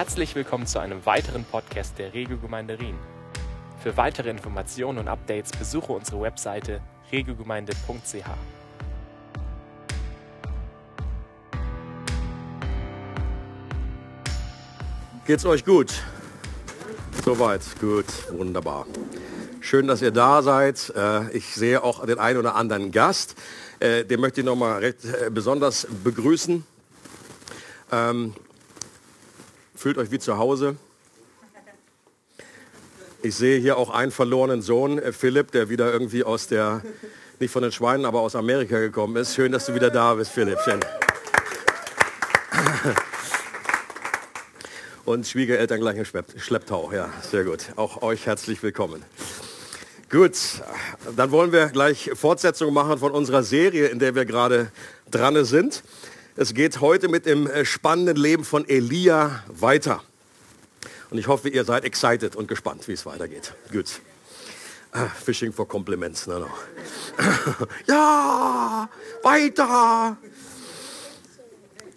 Herzlich willkommen zu einem weiteren Podcast der Regiogemeinde Rien. Für weitere Informationen und Updates besuche unsere Webseite regiogemeinde.ch. Geht's euch gut? Soweit, gut, wunderbar. Schön, dass ihr da seid. Äh, ich sehe auch den einen oder anderen Gast. Äh, den möchte ich noch mal recht äh, besonders begrüßen. Fühlt euch wie zu Hause. Ich sehe hier auch einen verlorenen Sohn, Philipp, der wieder irgendwie aus der, nicht von den Schweinen, aber aus Amerika gekommen ist. Schön, dass du wieder da bist, Philipp. Schön. Und Schwiegereltern gleich im Schlepptau. Ja, sehr gut. Auch euch herzlich willkommen. Gut, dann wollen wir gleich Fortsetzung machen von unserer Serie, in der wir gerade dran sind. Es geht heute mit dem äh, spannenden Leben von Elia weiter. Und ich hoffe, ihr seid excited und gespannt, wie es weitergeht. Gut. Ah, fishing for compliments. No, no. ja, weiter.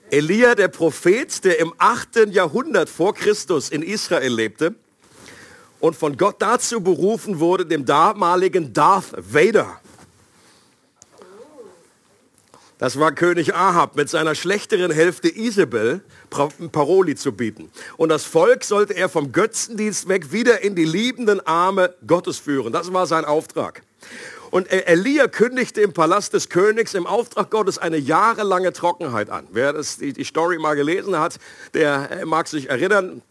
Elia, der Prophet, der im 8. Jahrhundert vor Christus in Israel lebte und von Gott dazu berufen wurde, dem damaligen Darth Vader. Das war König Ahab mit seiner schlechteren Hälfte Isabel Paroli zu bieten. Und das Volk sollte er vom Götzendienst weg wieder in die liebenden Arme Gottes führen. Das war sein Auftrag. Und Elia kündigte im Palast des Königs im Auftrag Gottes eine jahrelange Trockenheit an. Wer das, die, die Story mal gelesen hat, der mag sich erinnern,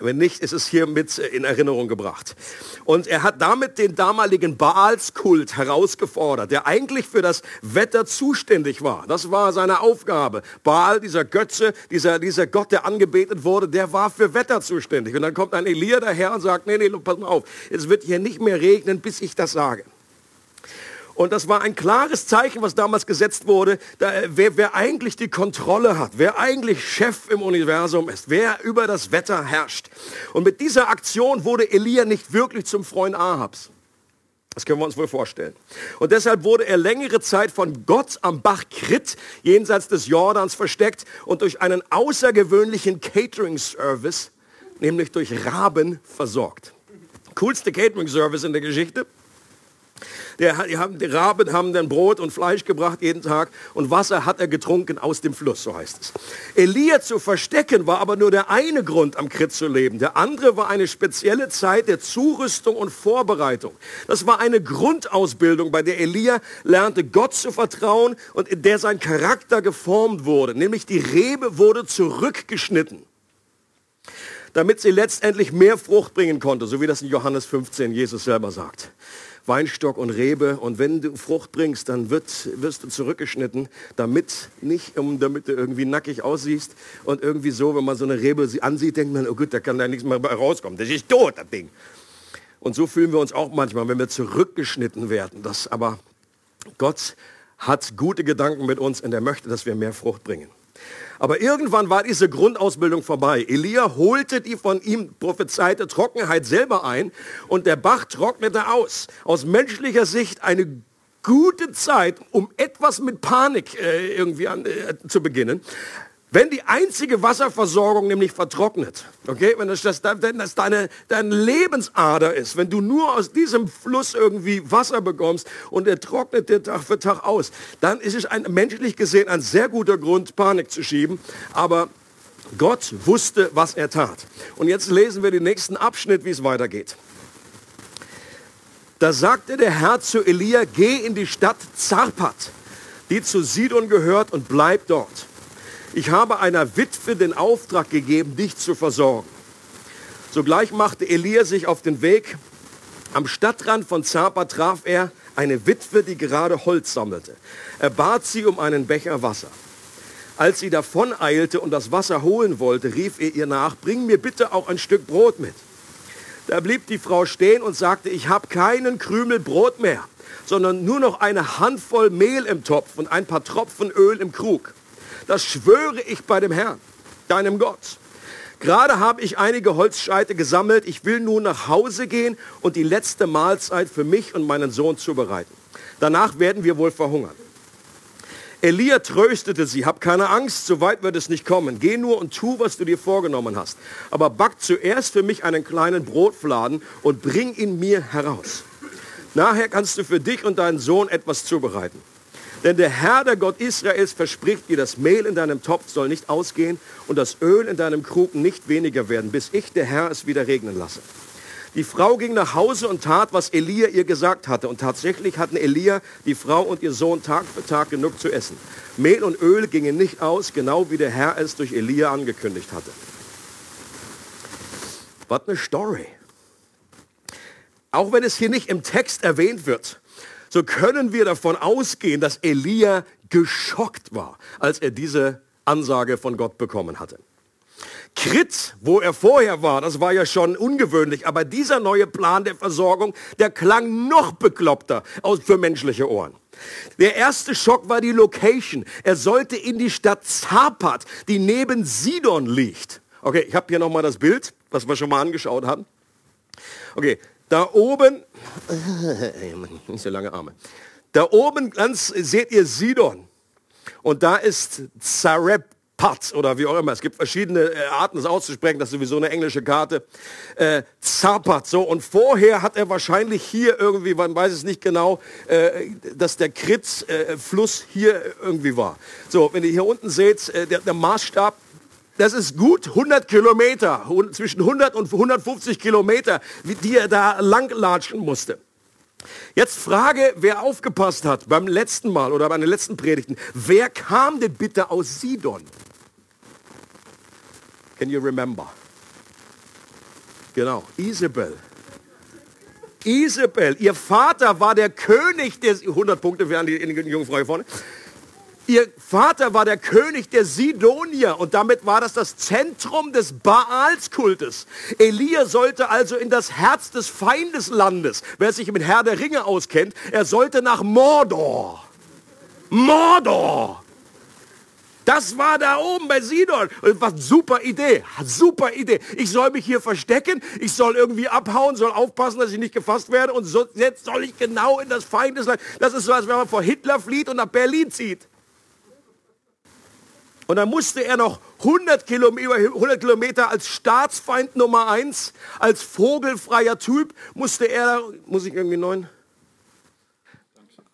wenn nicht, ist es hier mit in Erinnerung gebracht. Und er hat damit den damaligen Baalskult herausgefordert, der eigentlich für das Wetter zuständig war. Das war seine Aufgabe. Baal, dieser Götze, dieser, dieser Gott, der angebetet wurde, der war für Wetter zuständig. Und dann kommt ein Elia daher und sagt, nee, nee, pass mal auf, es wird hier nicht mehr regnen, bis ich das sage. Und das war ein klares Zeichen, was damals gesetzt wurde, da, wer, wer eigentlich die Kontrolle hat, wer eigentlich Chef im Universum ist, wer über das Wetter herrscht. Und mit dieser Aktion wurde Elia nicht wirklich zum Freund Ahabs. Das können wir uns wohl vorstellen. Und deshalb wurde er längere Zeit von Gott am Bach Krit jenseits des Jordans versteckt und durch einen außergewöhnlichen Catering-Service, nämlich durch Raben, versorgt. Coolste Catering-Service in der Geschichte. Der, die, haben, die Raben haben dann Brot und Fleisch gebracht jeden Tag und Wasser hat er getrunken aus dem Fluss, so heißt es. Elia zu verstecken war aber nur der eine Grund, am Krit zu leben. Der andere war eine spezielle Zeit der Zurüstung und Vorbereitung. Das war eine Grundausbildung, bei der Elia lernte, Gott zu vertrauen und in der sein Charakter geformt wurde. Nämlich die Rebe wurde zurückgeschnitten damit sie letztendlich mehr Frucht bringen konnte, so wie das in Johannes 15 Jesus selber sagt. Weinstock und Rebe. Und wenn du Frucht bringst, dann wird, wirst du zurückgeschnitten, damit nicht, um, damit du irgendwie nackig aussiehst und irgendwie so, wenn man so eine Rebe ansieht, denkt man, oh gut, da kann da nichts mehr rauskommen. Das ist tot, das Ding. Und so fühlen wir uns auch manchmal, wenn wir zurückgeschnitten werden. Das aber Gott hat gute Gedanken mit uns und er möchte, dass wir mehr Frucht bringen. Aber irgendwann war diese Grundausbildung vorbei. Elia holte die von ihm prophezeite Trockenheit selber ein und der Bach trocknete aus. Aus menschlicher Sicht eine gute Zeit, um etwas mit Panik äh, irgendwie an, äh, zu beginnen. Wenn die einzige Wasserversorgung nämlich vertrocknet, okay, wenn das, das, wenn das deine, deine Lebensader ist, wenn du nur aus diesem Fluss irgendwie Wasser bekommst und er trocknet dir Tag für Tag aus, dann ist es ein, menschlich gesehen ein sehr guter Grund, Panik zu schieben. Aber Gott wusste, was er tat. Und jetzt lesen wir den nächsten Abschnitt, wie es weitergeht. Da sagte der Herr zu Elia, geh in die Stadt Zarpat, die zu Sidon gehört, und bleib dort ich habe einer Witwe den Auftrag gegeben, dich zu versorgen. Sogleich machte Elia sich auf den Weg. Am Stadtrand von Zapa traf er eine Witwe, die gerade Holz sammelte. Er bat sie um einen Becher Wasser. Als sie davon eilte und das Wasser holen wollte, rief er ihr nach, bring mir bitte auch ein Stück Brot mit. Da blieb die Frau stehen und sagte, ich habe keinen Krümel Brot mehr, sondern nur noch eine Handvoll Mehl im Topf und ein paar Tropfen Öl im Krug. Das schwöre ich bei dem Herrn, deinem Gott. Gerade habe ich einige Holzscheite gesammelt. Ich will nun nach Hause gehen und die letzte Mahlzeit für mich und meinen Sohn zubereiten. Danach werden wir wohl verhungern. Elia tröstete sie, hab keine Angst, so weit wird es nicht kommen. Geh nur und tu, was du dir vorgenommen hast. Aber back zuerst für mich einen kleinen Brotfladen und bring ihn mir heraus. Nachher kannst du für dich und deinen Sohn etwas zubereiten. Denn der Herr, der Gott Israels, verspricht dir, das Mehl in deinem Topf soll nicht ausgehen und das Öl in deinem Krug nicht weniger werden, bis ich, der Herr, es wieder regnen lasse. Die Frau ging nach Hause und tat, was Elia ihr gesagt hatte. Und tatsächlich hatten Elia, die Frau und ihr Sohn Tag für Tag genug zu essen. Mehl und Öl gingen nicht aus, genau wie der Herr es durch Elia angekündigt hatte. Was eine Story. Auch wenn es hier nicht im Text erwähnt wird, so können wir davon ausgehen, dass Elia geschockt war, als er diese Ansage von Gott bekommen hatte. Krit, wo er vorher war, das war ja schon ungewöhnlich, aber dieser neue Plan der Versorgung, der klang noch bekloppter für menschliche Ohren. Der erste Schock war die Location. Er sollte in die Stadt Zapat, die neben Sidon liegt. Okay, ich habe hier nochmal das Bild, was wir schon mal angeschaut haben. Okay, da oben, nicht so lange Arme. Da oben ganz seht ihr Sidon. Und da ist Zarep Pat oder wie auch immer. Es gibt verschiedene äh, Arten, es auszusprechen. Das ist sowieso eine englische Karte. Äh, Zapat. So, und vorher hat er wahrscheinlich hier irgendwie, man weiß es nicht genau, äh, dass der Kritz-Fluss äh, hier irgendwie war. So, wenn ihr hier unten seht, äh, der, der Maßstab, das ist gut 100 Kilometer, zwischen 100 und 150 Kilometer, die er da langlatschen musste. Jetzt Frage, wer aufgepasst hat beim letzten Mal oder bei den letzten Predigten. Wer kam denn bitte aus Sidon? Can you remember? Genau, Isabel. Isabel, ihr Vater war der König der 100 Punkte für die junge Frau hier vorne. Ihr Vater war der König der Sidonier und damit war das das Zentrum des Baalskultes. Elia sollte also in das Herz des Feindeslandes, wer sich mit Herr der Ringe auskennt, er sollte nach Mordor. Mordor! Das war da oben bei Sidon. Was super Idee, super Idee. Ich soll mich hier verstecken, ich soll irgendwie abhauen, soll aufpassen, dass ich nicht gefasst werde und so, jetzt soll ich genau in das Feindesland. Das ist so, als wenn man vor Hitler flieht und nach Berlin zieht. Und dann musste er noch 100 Kilometer, 100 Kilometer als Staatsfeind Nummer eins, als vogelfreier Typ, musste er, muss ich irgendwie neun?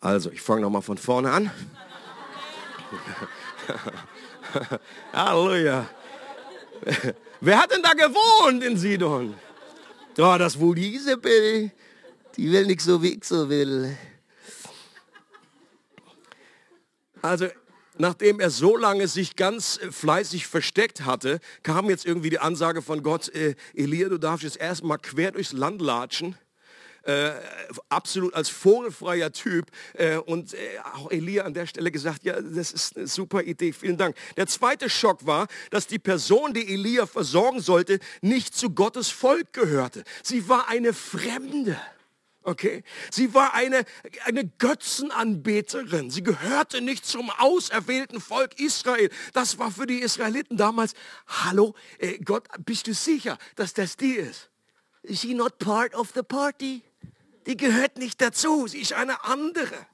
Also, ich fange nochmal von vorne an. Halleluja. Wer hat denn da gewohnt in Sidon? Ja, das wohl die Isabel. Die will nicht so, wie ich so will. Also, nachdem er so lange sich ganz äh, fleißig versteckt hatte, kam jetzt irgendwie die Ansage von Gott, äh, Elia, du darfst jetzt erstmal quer durchs Land latschen äh, absolut als vogelfreier Typ. Äh, und äh, auch Elia an der Stelle gesagt, ja, das ist eine super Idee, vielen Dank. Der zweite Schock war, dass die Person, die Elia versorgen sollte, nicht zu Gottes Volk gehörte. Sie war eine Fremde. Okay? Sie war eine, eine Götzenanbeterin. Sie gehörte nicht zum auserwählten Volk Israel. Das war für die Israeliten damals, hallo, äh, Gott, bist du sicher, dass das die ist? Is she not part of the party? Die gehört nicht dazu, sie ist eine andere.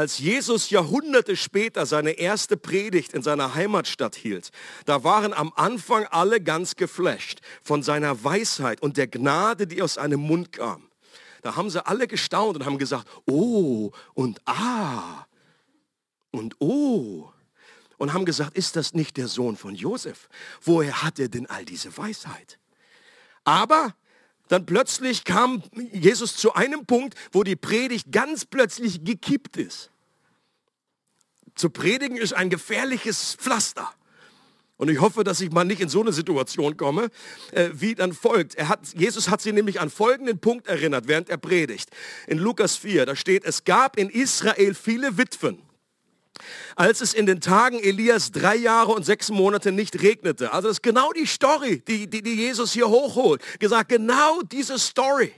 Als Jesus Jahrhunderte später seine erste Predigt in seiner Heimatstadt hielt, da waren am Anfang alle ganz geflasht von seiner Weisheit und der Gnade, die aus seinem Mund kam. Da haben sie alle gestaunt und haben gesagt, oh und ah und oh. Und haben gesagt, ist das nicht der Sohn von Josef? Woher hat er denn all diese Weisheit? Aber dann plötzlich kam Jesus zu einem Punkt, wo die Predigt ganz plötzlich gekippt ist. Zu predigen ist ein gefährliches Pflaster. Und ich hoffe, dass ich mal nicht in so eine Situation komme, äh, wie dann folgt. Er hat, Jesus hat sie nämlich an folgenden Punkt erinnert, während er predigt. In Lukas 4, da steht, es gab in Israel viele Witwen als es in den Tagen Elias drei Jahre und sechs Monate nicht regnete. Also das ist genau die Story, die, die, die Jesus hier hochholt. Gesagt, genau diese Story.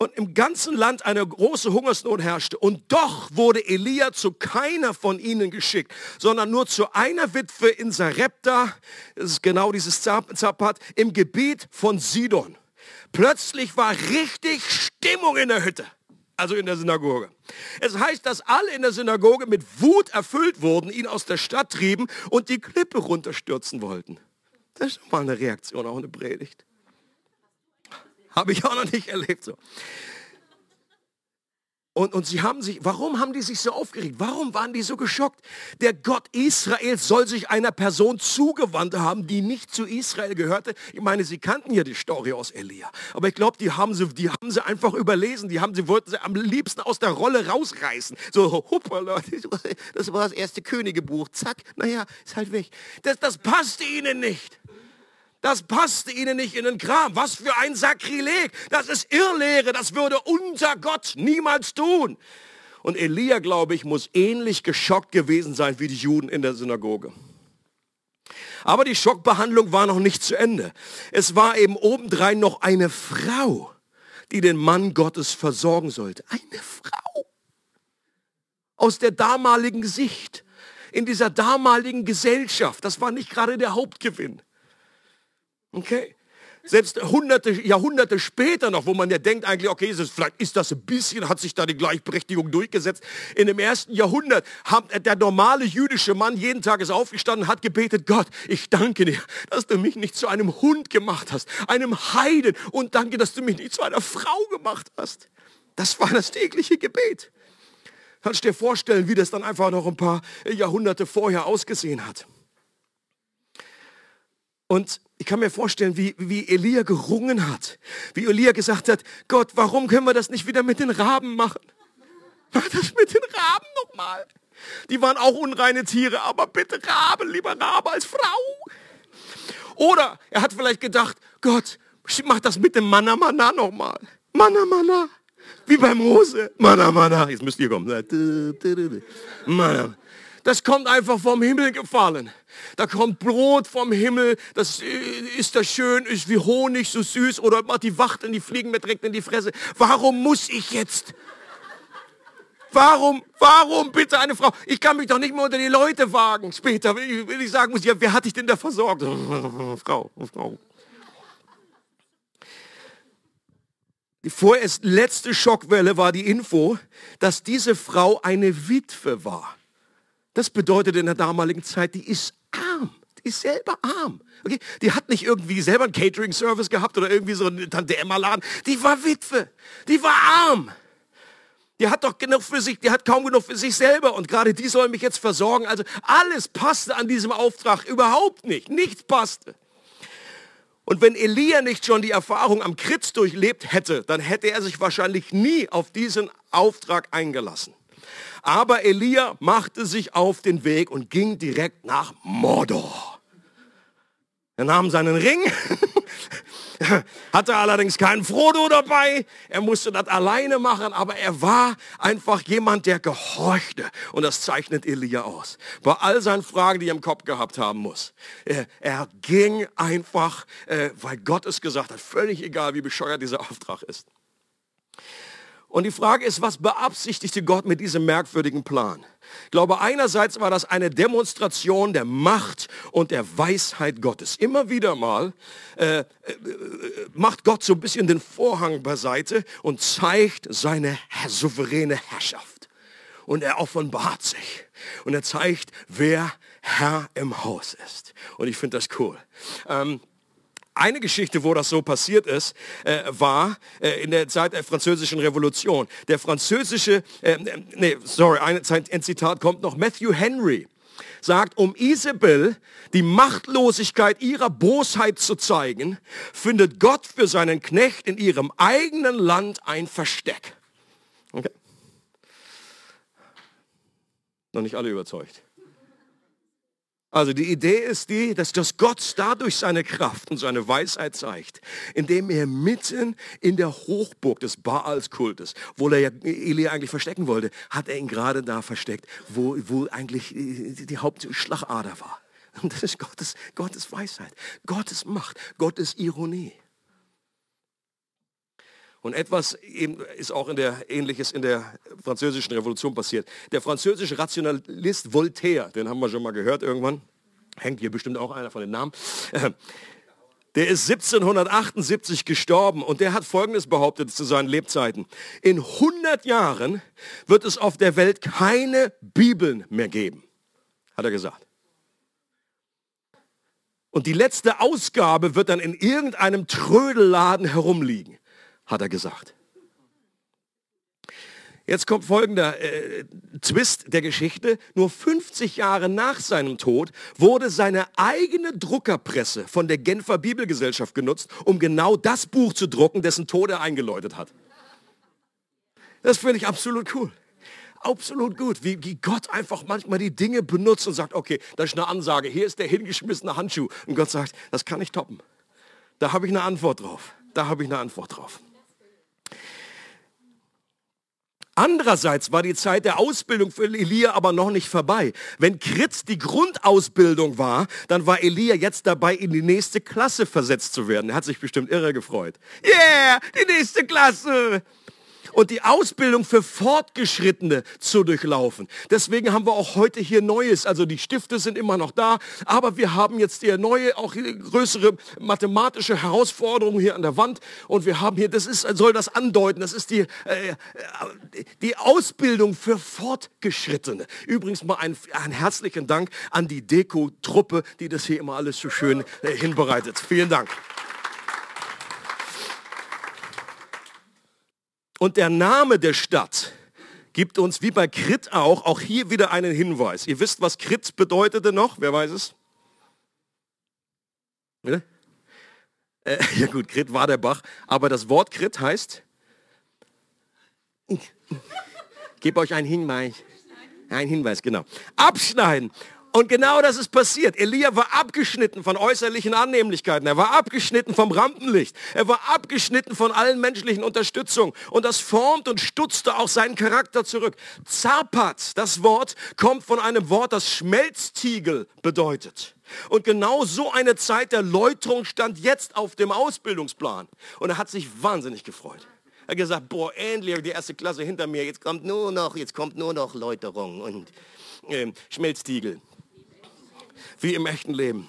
Und im ganzen Land eine große Hungersnot herrschte. Und doch wurde Elia zu keiner von ihnen geschickt, sondern nur zu einer Witwe in Sarepta, das ist genau dieses Zapat, im Gebiet von Sidon. Plötzlich war richtig Stimmung in der Hütte. also in der Synagoge. Es heißt, dass alle in der Synagoge mit Wut erfüllt wurden, ihn aus der Stadt trieben und die Klippe runterstürzen wollten. Das ist mal eine Reaktion, auch eine Predigt. Habe ich auch noch nicht erlebt so. Und, und sie haben sich, warum haben die sich so aufgeregt? Warum waren die so geschockt? Der Gott Israels soll sich einer Person zugewandt haben, die nicht zu Israel gehörte. Ich meine, sie kannten ja die Story aus Elia. Aber ich glaube, die haben sie, die haben sie einfach überlesen. Die haben sie, wollten sie am liebsten aus der Rolle rausreißen. So, hoppala, das war das erste Königebuch. Zack, naja, ist halt weg. Das, das passte ihnen nicht. Das passte ihnen nicht in den Kram. Was für ein Sakrileg. Das ist Irrlehre. Das würde unser Gott niemals tun. Und Elia, glaube ich, muss ähnlich geschockt gewesen sein wie die Juden in der Synagoge. Aber die Schockbehandlung war noch nicht zu Ende. Es war eben obendrein noch eine Frau, die den Mann Gottes versorgen sollte. Eine Frau. Aus der damaligen Sicht. In dieser damaligen Gesellschaft. Das war nicht gerade der Hauptgewinn. Okay? Selbst hunderte, Jahrhunderte später noch, wo man ja denkt eigentlich, okay, ist es, vielleicht ist das ein bisschen, hat sich da die Gleichberechtigung durchgesetzt. In dem ersten Jahrhundert hat der normale jüdische Mann jeden Tag ist aufgestanden, hat gebetet, Gott, ich danke dir, dass du mich nicht zu einem Hund gemacht hast, einem Heiden und danke, dass du mich nicht zu einer Frau gemacht hast. Das war das tägliche Gebet. Kannst du dir vorstellen, wie das dann einfach noch ein paar Jahrhunderte vorher ausgesehen hat. Und ich kann mir vorstellen, wie, wie Elia gerungen hat. Wie Elia gesagt hat, Gott, warum können wir das nicht wieder mit den Raben machen? Mach das mit den Raben nochmal. Die waren auch unreine Tiere, aber bitte Raben, lieber Rabe als Frau. Oder er hat vielleicht gedacht, Gott, mach das mit dem Manna Manna nochmal. Manna Manna. Wie bei Mose. Manna Manna. Jetzt müsst ihr kommen. Manna. Das kommt einfach vom Himmel gefallen. Da kommt Brot vom Himmel, das ist da schön, ist wie Honig, so süß. Oder macht die Wachteln, die fliegen mir direkt in die Fresse. Warum muss ich jetzt? Warum, warum bitte eine Frau? Ich kann mich doch nicht mehr unter die Leute wagen später, wenn ich sagen muss, ja, wer hat dich denn da versorgt? Frau, Frau. Die vorerst letzte Schockwelle war die Info, dass diese Frau eine Witwe war. Das bedeutet in der damaligen Zeit, die ist arm. Die ist selber arm. Okay? Die hat nicht irgendwie selber einen Catering-Service gehabt oder irgendwie so einen Tante-Emma-Laden. Die war Witwe. Die war arm. Die hat doch genug für sich, die hat kaum genug für sich selber und gerade die soll mich jetzt versorgen. Also alles passte an diesem Auftrag überhaupt nicht. Nichts passte. Und wenn Elia nicht schon die Erfahrung am Kritz durchlebt hätte, dann hätte er sich wahrscheinlich nie auf diesen Auftrag eingelassen. Aber Elia machte sich auf den Weg und ging direkt nach Mordor. Er nahm seinen Ring, hatte allerdings keinen Frodo dabei. Er musste das alleine machen, aber er war einfach jemand, der gehorchte. Und das zeichnet Elia aus. Bei all seinen Fragen, die er im Kopf gehabt haben muss. Er, ging einfach, äh, weil Gott es gesagt hat, völlig egal, wie bescheuert dieser Auftrag ist. Und die Frage ist, was beabsichtigte Gott mit diesem merkwürdigen Plan? Ich glaube, einerseits war das eine Demonstration der Macht und der Weisheit Gottes. Immer wieder mal äh, äh, macht Gott so ein bisschen den Vorhang beiseite und zeigt seine souveräne Herrschaft. Und er offenbart sich. Und er zeigt, wer Herr im Haus ist. Und ich finde das cool. Ähm, eine Geschichte, wo das so passiert ist, äh, war äh, in der Zeit der französischen Revolution. Der französische, äh, nee, sorry, ein, ein Zitat kommt noch. Matthew Henry sagt, um Isabel die Machtlosigkeit ihrer Bosheit zu zeigen, findet Gott für seinen Knecht in ihrem eigenen Land ein Versteck. Okay. Noch nicht alle überzeugt. Also die Idee ist die, dass das Gott dadurch seine Kraft und seine Weisheit zeigt, indem er mitten in der Hochburg des Baals-Kultes, wo er ja Elia eigentlich verstecken wollte, hat er ihn gerade da versteckt, wo, wo eigentlich die Hauptschlagader war. Und das ist Gottes, Gottes Weisheit, Gottes Macht, Gottes Ironie. Und etwas eben ist auch in der, Ähnliches in der französischen Revolution passiert. Der französische Rationalist Voltaire, den haben wir schon mal gehört irgendwann, hängt hier bestimmt auch einer von den Namen, Der ist 1778 gestorben und der hat Folgendes behauptet zu seinen Lebzeiten. In 100 Jahren wird es auf der Welt keine Bibeln mehr geben, hat er gesagt. Und die letzte Ausgabe wird dann in irgendeinem Trödelladen herumliegen, hat er gesagt. Jetzt kommt folgender äh, Twist der Geschichte. Nur 50 Jahre nach seinem Tod wurde seine eigene Druckerpresse von der Genfer Bibelgesellschaft genutzt, um genau das Buch zu drucken, dessen Tod er eingeläutet hat. Das finde ich absolut cool. Absolut gut, wie, wie Gott einfach manchmal die Dinge benutzt und sagt, okay, das ist eine Ansage, hier ist der hingeschmissene Handschuh. Und Gott sagt, das kann ich toppen. Da habe ich eine Antwort drauf. Da habe ich eine Antwort drauf. Andererseits war die Zeit der Ausbildung für Elia aber noch nicht vorbei. Wenn Krit die Grundausbildung war, dann war Elia jetzt dabei, in die nächste Klasse versetzt zu werden. Er hat sich bestimmt irre gefreut. Yeah, die nächste Klasse und die Ausbildung für Fortgeschrittene zu durchlaufen. Deswegen haben wir auch heute hier Neues. Also die Stifte sind immer noch da, aber wir haben jetzt hier neue, auch größere mathematische Herausforderungen hier an der Wand. Und wir haben hier, das ist, soll das andeuten, das ist die, äh, die Ausbildung für Fortgeschrittene. Übrigens mal einen, einen herzlichen Dank an die Deko-Truppe, die das hier immer alles so schön äh, hinbereitet. Vielen Dank. Und der Name der Stadt gibt uns, wie bei Krit auch, auch hier wieder einen Hinweis. Ihr wisst, was Krit bedeutete noch? Wer weiß es? Äh, ja gut, Krit war der Bach. Aber das Wort Krit heißt, ich gebe euch einen Hinweis. Ein Hinweis, genau. Abschneiden. Und genau das ist passiert. Elia war abgeschnitten von äußerlichen Annehmlichkeiten. Er war abgeschnitten vom Rampenlicht. Er war abgeschnitten von allen menschlichen Unterstützungen. Und das formt und stutzte auch seinen Charakter zurück. Zapat, das Wort, kommt von einem Wort, das Schmelztiegel bedeutet. Und genau so eine Zeit der Läuterung stand jetzt auf dem Ausbildungsplan. Und er hat sich wahnsinnig gefreut. Er hat gesagt, boah, endlich die erste Klasse hinter mir. Jetzt kommt nur noch, jetzt kommt nur noch Läuterung und äh, Schmelztiegel wie im echten Leben.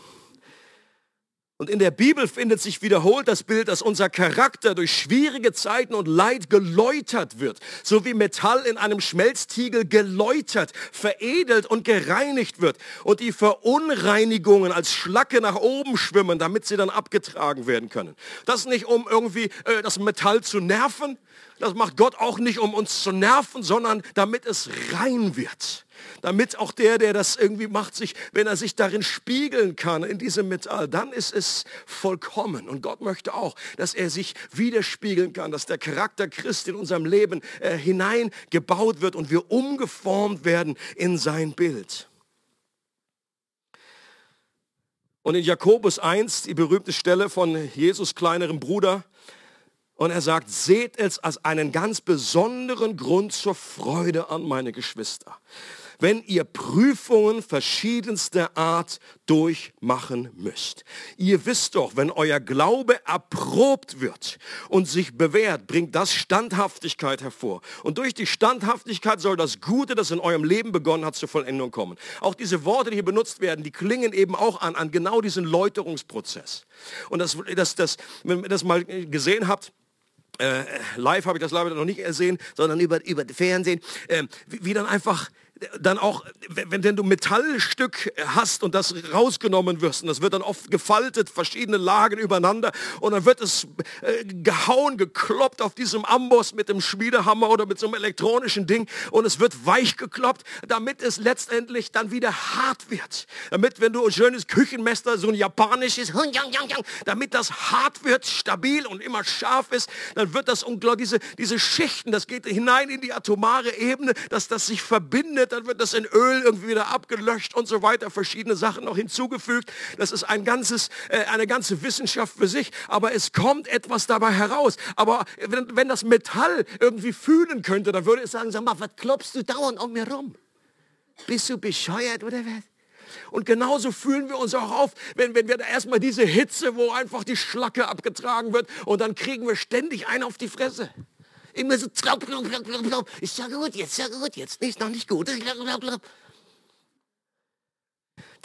Und in der Bibel findet sich wiederholt das Bild, dass unser Charakter durch schwierige Zeiten und Leid geläutert wird, so wie Metall in einem Schmelztiegel geläutert, veredelt und gereinigt wird und die Verunreinigungen als Schlacke nach oben schwimmen, damit sie dann abgetragen werden können. Das nicht um irgendwie äh, das Metall zu nerven, das macht Gott auch nicht, um uns zu nerven, sondern damit es rein wird. Damit auch der, der das irgendwie macht, sich, wenn er sich darin spiegeln kann, in diesem Metall, dann ist es vollkommen. Und Gott möchte auch, dass er sich widerspiegeln kann, dass der Charakter Christi in unserem Leben äh, hineingebaut wird und wir umgeformt werden in sein Bild. Und in Jakobus 1, die berühmte Stelle von Jesus kleinerem Bruder, und er sagt, seht es als einen ganz besonderen Grund zur Freude an, meine Geschwister. Wenn ihr Prüfungen verschiedenster Art durchmachen müsst. Ihr wisst doch, wenn euer Glaube erprobt wird und sich bewährt, bringt das Standhaftigkeit hervor. Und durch die Standhaftigkeit soll das Gute, das in eurem Leben begonnen hat, zur Vollendung kommen. Auch diese Worte, die hier benutzt werden, die klingen eben auch an, an genau diesen Läuterungsprozess. Und das, das, das, wenn ihr das mal gesehen habt, äh, live habe ich das leider noch nicht gesehen, sondern über, über Fernsehen, äh, wie, wie dann einfach dann auch, wenn, wenn du Metallstück hast und das rausgenommen wirst, und das wird dann oft gefaltet, verschiedene Lagen übereinander, und dann wird es äh, gehauen, gekloppt auf diesem Amboss mit dem Schmiedehammer oder mit so einem elektronischen Ding, und es wird weich gekloppt, damit es letztendlich dann wieder hart wird. Damit, wenn du ein schönes Küchenmesser, so ein japanisches, damit das hart wird, stabil und immer scharf ist, dann wird das unglaublich, diese, diese Schichten, das geht hinein in die atomare Ebene, dass das sich verbindet dann wird das in Öl irgendwie wieder abgelöscht und so weiter, verschiedene Sachen noch hinzugefügt. Das ist ein ganzes, äh, eine ganze Wissenschaft für sich, aber es kommt etwas dabei heraus. Aber wenn, wenn das Metall irgendwie fühlen könnte, dann würde es sagen, sag mal, was klopfst du dauernd um mir rum? Bist du bescheuert oder was? Und genauso fühlen wir uns auch auf, wenn, wenn wir da erstmal diese Hitze, wo einfach die Schlacke abgetragen wird und dann kriegen wir ständig einen auf die Fresse. Immer so, glaub, glaub, glaub, glaub. Ist ja gut, jetzt, ja gut, jetzt nicht, noch nicht gut.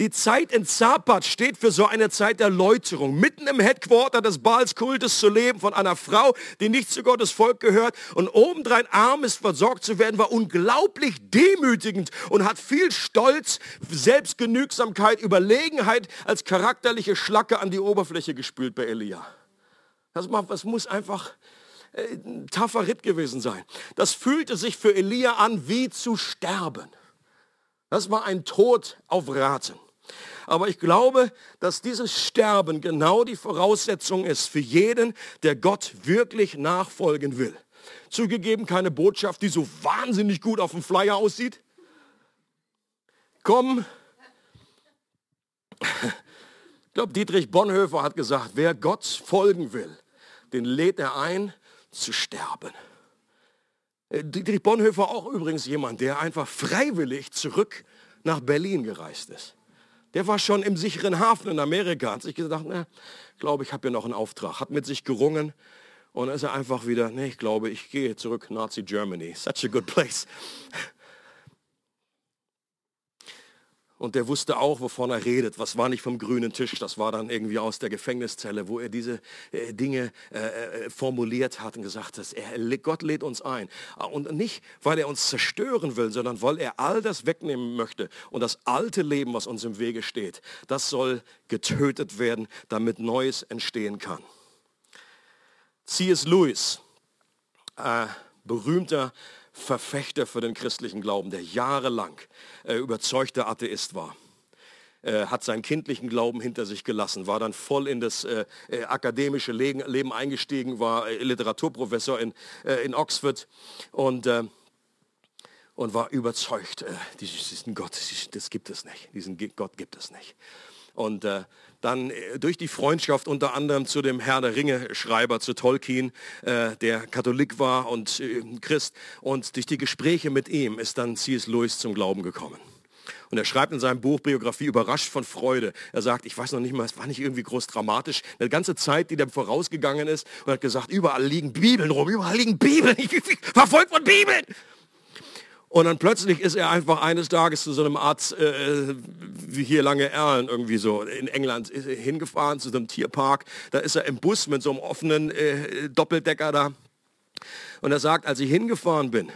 Die Zeit in Zapat steht für so eine Zeit der Läuterung, mitten im Headquarter des Baalskultes zu leben von einer Frau, die nicht zu Gottes Volk gehört und obendrein arm ist, versorgt zu werden, war unglaublich demütigend und hat viel Stolz, Selbstgenügsamkeit, Überlegenheit als charakterliche Schlacke an die Oberfläche gespült bei Elia. Das muss einfach äh, taffer Ritt gewesen sein. Das fühlte sich für Elia an, wie zu sterben. Das war ein Tod auf Raten. Aber ich glaube, dass dieses Sterben genau die Voraussetzung ist für jeden, der Gott wirklich nachfolgen will. Zugegeben keine Botschaft, die so wahnsinnig gut auf dem Flyer aussieht. Komm. Ich glaube, Dietrich Bonhoeffer hat gesagt, wer Gott folgen will, den lädt er ein zu sterben. Äh, Dietrich Bonhoeffer auch übrigens jemand, der einfach freiwillig zurück nach Berlin gereist ist. Der war schon im sicheren Hafen in Amerika, hat sich gedacht, na, glaube ich, habe ja noch einen Auftrag, hat mit sich gerungen und ist er einfach wieder, nee, ich glaube, ich gehe zurück Nazi Germany. Such a good place. Und der wusste auch, wovon er redet. Was war nicht vom grünen Tisch, das war dann irgendwie aus der Gefängniszelle, wo er diese äh, Dinge äh, äh formuliert hat und gesagt hat, er, Gott lädt uns ein. Und nicht, weil er uns zerstören will, sondern weil er all das wegnehmen möchte. Und das alte Leben, was uns im Wege steht, das soll getötet werden, damit Neues entstehen kann. C.S. Lewis, äh, berühmter Verfechter für den christlichen Glauben, der jahrelang äh, überzeugter Atheist war äh, hat seinen kindlichen Glauben hinter sich gelassen, war dann voll in das äh, äh akademische Leben, eingestiegen, war äh, Literaturprofessor in, äh, in Oxford und, äh, und war überzeugt, diesen Gott, das gibt es nicht, diesen Gott gibt es nicht. Und äh, dann äh, durch die Freundschaft unter anderem zu dem Herr der Ringe-Schreiber, zu Tolkien, äh, der Katholik war und äh, Christ. Und durch die Gespräche mit ihm ist dann C.S. Lewis zum Glauben gekommen. Und er schreibt in seinem Buch Biografie überrascht von Freude. Er sagt, ich weiß noch nicht mal, es war nicht irgendwie groß dramatisch. Eine ganze Zeit, die dem vorausgegangen ist und hat gesagt, überall liegen Bibeln rum, überall liegen Bibeln. Ich, ich, verfolgt von Bibeln. Und dann plötzlich ist er einfach eines Tages zu so einem Arzt, äh, wie hier lange Erlen irgendwie so in England, hingefahren zu so einem Tierpark. Da ist er im Bus mit so einem offenen äh, Doppeldecker da. Und er sagt, als ich hingefahren bin,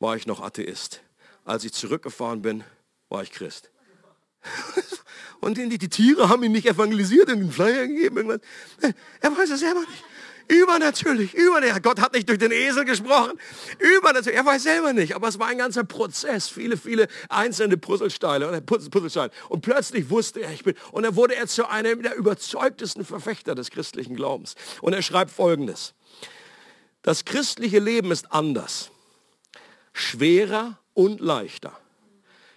war ich noch Atheist. Als ich zurückgefahren bin, war ich Christ. Und die, die Tiere haben ihn nicht evangelisiert und den Flyer gegeben. Irgendwas. Er weiß es selber nicht. Übernatürlich, übernatürlich. Gott hat nicht durch den Esel gesprochen. Übernatürlich. Er weiß selber nicht, aber es war ein ganzer Prozess. Viele, viele einzelne Puzzlesteine, Puzzlesteine. Und plötzlich wusste er, ich bin, und dann wurde er zu einem der überzeugtesten Verfechter des christlichen Glaubens. Und er schreibt Folgendes. Das christliche Leben ist anders. Schwerer und leichter.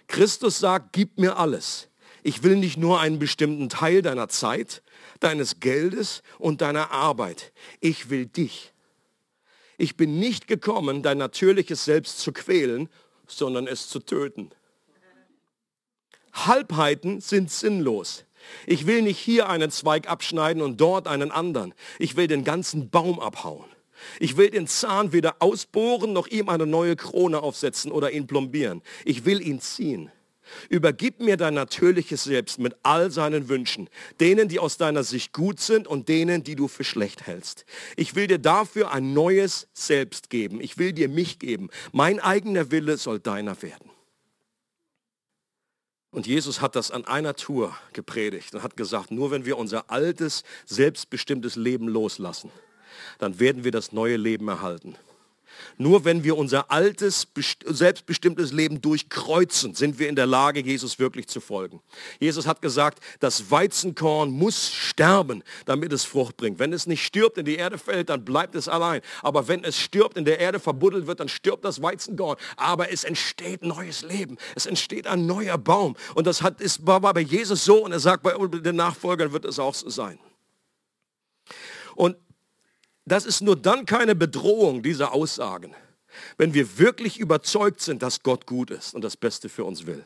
Christus sagt, gib mir alles. Ich will nicht nur einen bestimmten Teil deiner Zeit, deines Geldes und deiner Arbeit. Ich will dich. Ich bin nicht gekommen, dein natürliches Selbst zu quälen, sondern es zu töten. Halbheiten sind sinnlos. Ich will nicht hier einen Zweig abschneiden und dort einen anderen. Ich will den ganzen Baum abhauen. Ich will den Zahn weder ausbohren noch ihm eine neue Krone aufsetzen oder ihn plombieren. Ich will ihn ziehen. Übergib mir dein natürliches Selbst mit all seinen Wünschen, denen, die aus deiner Sicht gut sind und denen, die du für schlecht hältst. Ich will dir dafür ein neues Selbst geben. Ich will dir mich geben. Mein eigener Wille soll deiner werden. Und Jesus hat das an einer Tour gepredigt und hat gesagt, nur wenn wir unser altes, selbstbestimmtes Leben loslassen, dann werden wir das neue Leben erhalten. Nur wenn wir unser altes, selbstbestimmtes Leben durchkreuzen, sind wir in der Lage, Jesus wirklich zu folgen. Jesus hat gesagt, das Weizenkorn muss sterben, damit es Frucht bringt. Wenn es nicht stirbt, in die Erde fällt, dann bleibt es allein. Aber wenn es stirbt, in der Erde verbuddelt wird, dann stirbt das Weizenkorn. Aber es entsteht neues Leben. Es entsteht ein neuer Baum. Und das hat, ist, war bei Jesus so und er sagt, bei den Nachfolgern wird es auch so sein. Und das ist nur dann keine Bedrohung, diese Aussagen, wenn wir wirklich überzeugt sind, dass Gott gut ist und das Beste für uns will.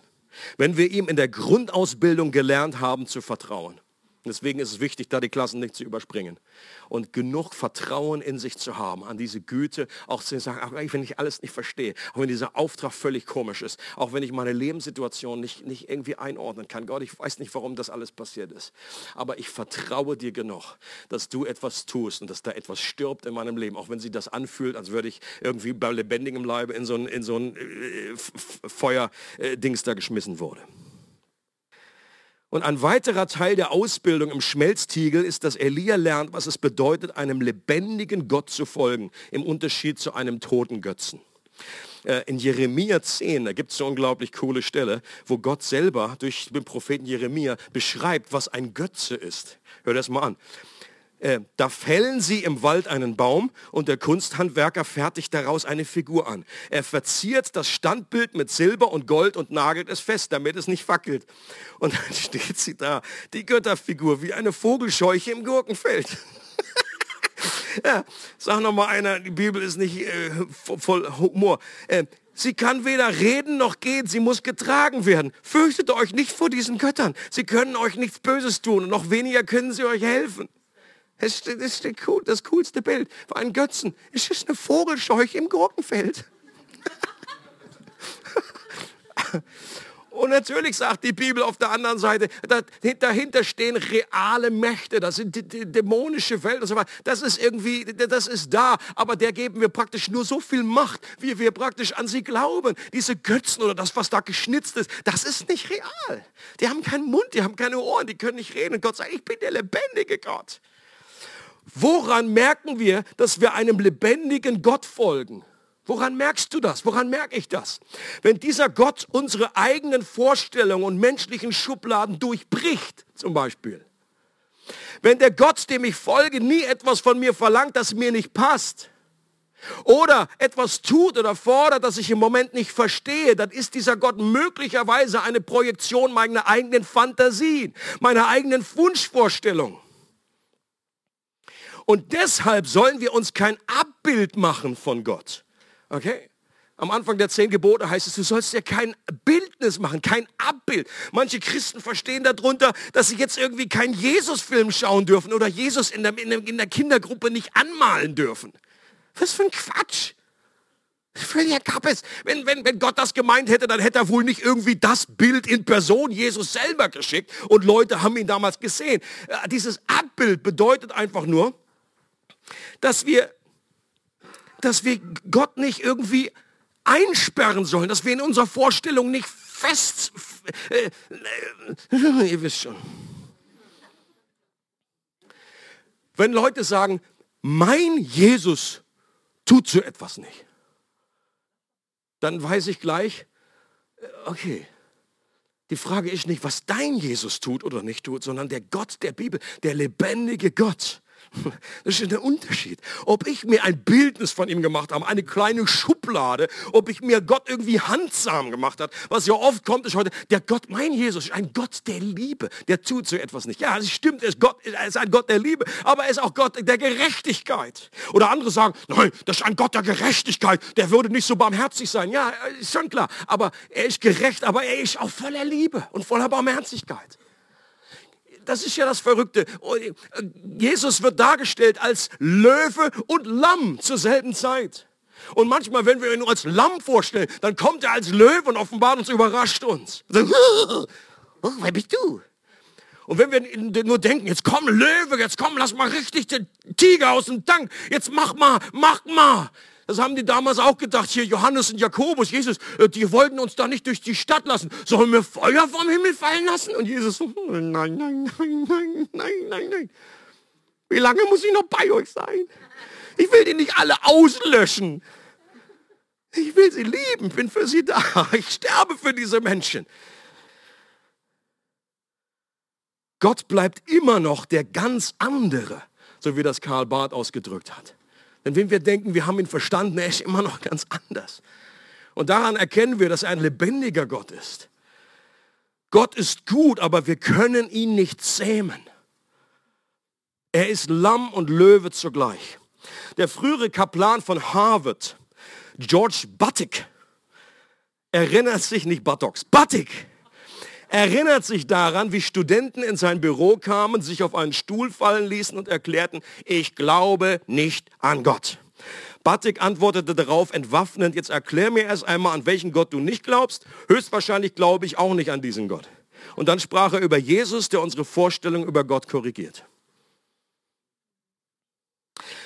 Wenn wir ihm in der Grundausbildung gelernt haben zu vertrauen. Deswegen ist es wichtig, da die Klassen nicht zu überspringen. Und genug Vertrauen in sich zu haben, an diese Güte, auch zu sagen, auch wenn ich alles nicht verstehe, auch wenn dieser Auftrag völlig komisch ist, auch wenn ich meine Lebenssituation nicht, nicht irgendwie einordnen kann. Gott, ich weiß nicht, warum das alles passiert ist. Aber ich vertraue dir genug, dass du etwas tust und dass da etwas stirbt in meinem Leben, auch wenn sie das anfühlt, als würde ich irgendwie bei lebendigem Leibe in so ein, in so ein äh, Feuerdings äh, da geschmissen wurde. Und ein weiterer Teil der Ausbildung im Schmelztiegel ist, dass Elia lernt, was es bedeutet, einem lebendigen Gott zu folgen, im Unterschied zu einem toten Götzen. Äh, in Jeremia 10, da gibt es eine unglaublich coole Stelle, wo Gott selber durch den Propheten Jeremia beschreibt, was ein Götze ist. Hör das mal an. Äh, da fällen sie im Wald einen Baum und der Kunsthandwerker fertigt daraus eine Figur an. Er verziert das Standbild mit Silber und Gold und nagelt es fest, damit es nicht wackelt. Und dann steht sie da, die Götterfigur, wie eine Vogelscheuche im Gurkenfeld. ja, sag noch mal einer, die Bibel ist nicht äh, voll Humor. Äh, Sie kann weder reden noch gehen, sie muss getragen werden. Fürchtet euch nicht vor diesen Göttern. Sie können euch nichts Böses tun und noch weniger können sie euch helfen. Das ist das coolste Bild. Für einen Götzen. Es ist eine Vogelscheuche im Gurkenfeld. Und natürlich sagt die Bibel auf der anderen Seite, dahinter stehen reale Mächte, das sind dämonische Welt und so weiter. Das ist irgendwie, das ist da, aber der geben wir praktisch nur so viel Macht, wie wir praktisch an sie glauben. Diese Götzen oder das, was da geschnitzt ist, das ist nicht real. Die haben keinen Mund, die haben keine Ohren, die können nicht reden. Und Gott sagt, ich bin der lebendige Gott. Woran merken wir, dass wir einem lebendigen Gott folgen? Woran merkst du das? Woran merke ich das? Wenn dieser Gott unsere eigenen Vorstellungen und menschlichen Schubladen durchbricht, zum Beispiel. Wenn der Gott, dem ich folge, nie etwas von mir verlangt, das mir nicht passt. Oder etwas tut oder fordert, das ich im Moment nicht verstehe, dann ist dieser Gott möglicherweise eine Projektion meiner eigenen Fantasien, meiner eigenen Wunschvorstellungen. Und deshalb sollen wir uns kein Abbild machen von Gott. Okay? Am Anfang der zehn Gebote heißt es, du sollst dir kein Bildnis machen, kein Abbild. Manche Christen verstehen darunter, dass sie jetzt irgendwie keinen Jesus-Film schauen dürfen oder Jesus in der, in, der, in der Kindergruppe nicht anmalen dürfen. Was für ein Quatsch. Völliger Kappes. Wenn, wenn, wenn Gott das gemeint hätte, dann hätte er wohl nicht irgendwie das Bild in Person Jesus selber geschickt und Leute haben ihn damals gesehen. Äh, dieses Abbild bedeutet einfach nur, dass wir, dass wir Gott nicht irgendwie einsperren sollen, dass wir in unserer Vorstellung nicht fest, äh, äh, ihr wisst schon. Wenn Leute sagen, mein Jesus tut so etwas nicht, dann weiß ich gleich, äh, okay, die Frage ist nicht, was dein Jesus tut oder nicht tut, sondern der Gott der Bibel, der lebendige Gott, das ist der Unterschied. Ob ich mir ein Bildnis von ihm gemacht habe, eine kleine Schublade, ob ich mir Gott irgendwie handsam gemacht habe, was ja oft kommt, ist heute, der Gott, mein Jesus, ist ein Gott der Liebe. Der tut so etwas nicht. Ja, es stimmt, er ist, Gott, er ist ein Gott der Liebe, aber er ist auch Gott der Gerechtigkeit. Oder andere sagen, nein, das ist ein Gott der Gerechtigkeit, der würde nicht so barmherzig sein. Ja, ist schon klar. Aber er ist gerecht, aber er ist auch voller Liebe und voller Barmherzigkeit das ist ja das Verrückte. Oh, Jesus wird dargestellt als Löwe und Lamm zur selben Zeit. Und manchmal, wenn wir ihn nur als Lamm vorstellen, dann kommt er als Löwe und offenbart uns, überrascht uns. Oh, wer bist du? Und wenn wir nur denken, jetzt komm Löwe, jetzt komm, lass mal richtig den Tiger aus dem Tank, jetzt mach mal, mach mal. Das haben die damals auch gedacht, hier Johannes und Jakobus, Jesus, äh, die wollten uns da nicht durch die Stadt lassen. Sollen wir Feuer vom Himmel fallen lassen? Und Jesus so, nein, nein, nein, nein, nein, nein, nein. Wie lange muss ich noch bei euch sein? Ich will die nicht alle auslöschen. Ich will sie lieben, bin für sie da. Ich sterbe für diese Menschen. Gott bleibt immer noch der ganz andere, so wie das Karl Barth ausgedrückt hat. Denn wenn wir denken, wir haben ihn verstanden, er ist immer noch ganz anders. Und daran erkennen wir, dass er ein lebendiger Gott ist. Gott ist gut, aber wir können ihn nicht zähmen. Er ist Lamm und Löwe zugleich. Der frühere Kaplan von Harvard, George Buttick, erinnert sich nicht Buttocks, Buttick, erinnert sich daran, wie Studenten in sein Büro kamen, sich auf einen Stuhl fallen ließen und erklärten, ich glaube nicht an Gott. Batik antwortete darauf entwaffnend, jetzt erklär mir erst einmal, an welchen Gott du nicht glaubst. Höchstwahrscheinlich glaube ich auch nicht an diesen Gott. Und dann sprach er über Jesus, der unsere Vorstellung über Gott korrigiert.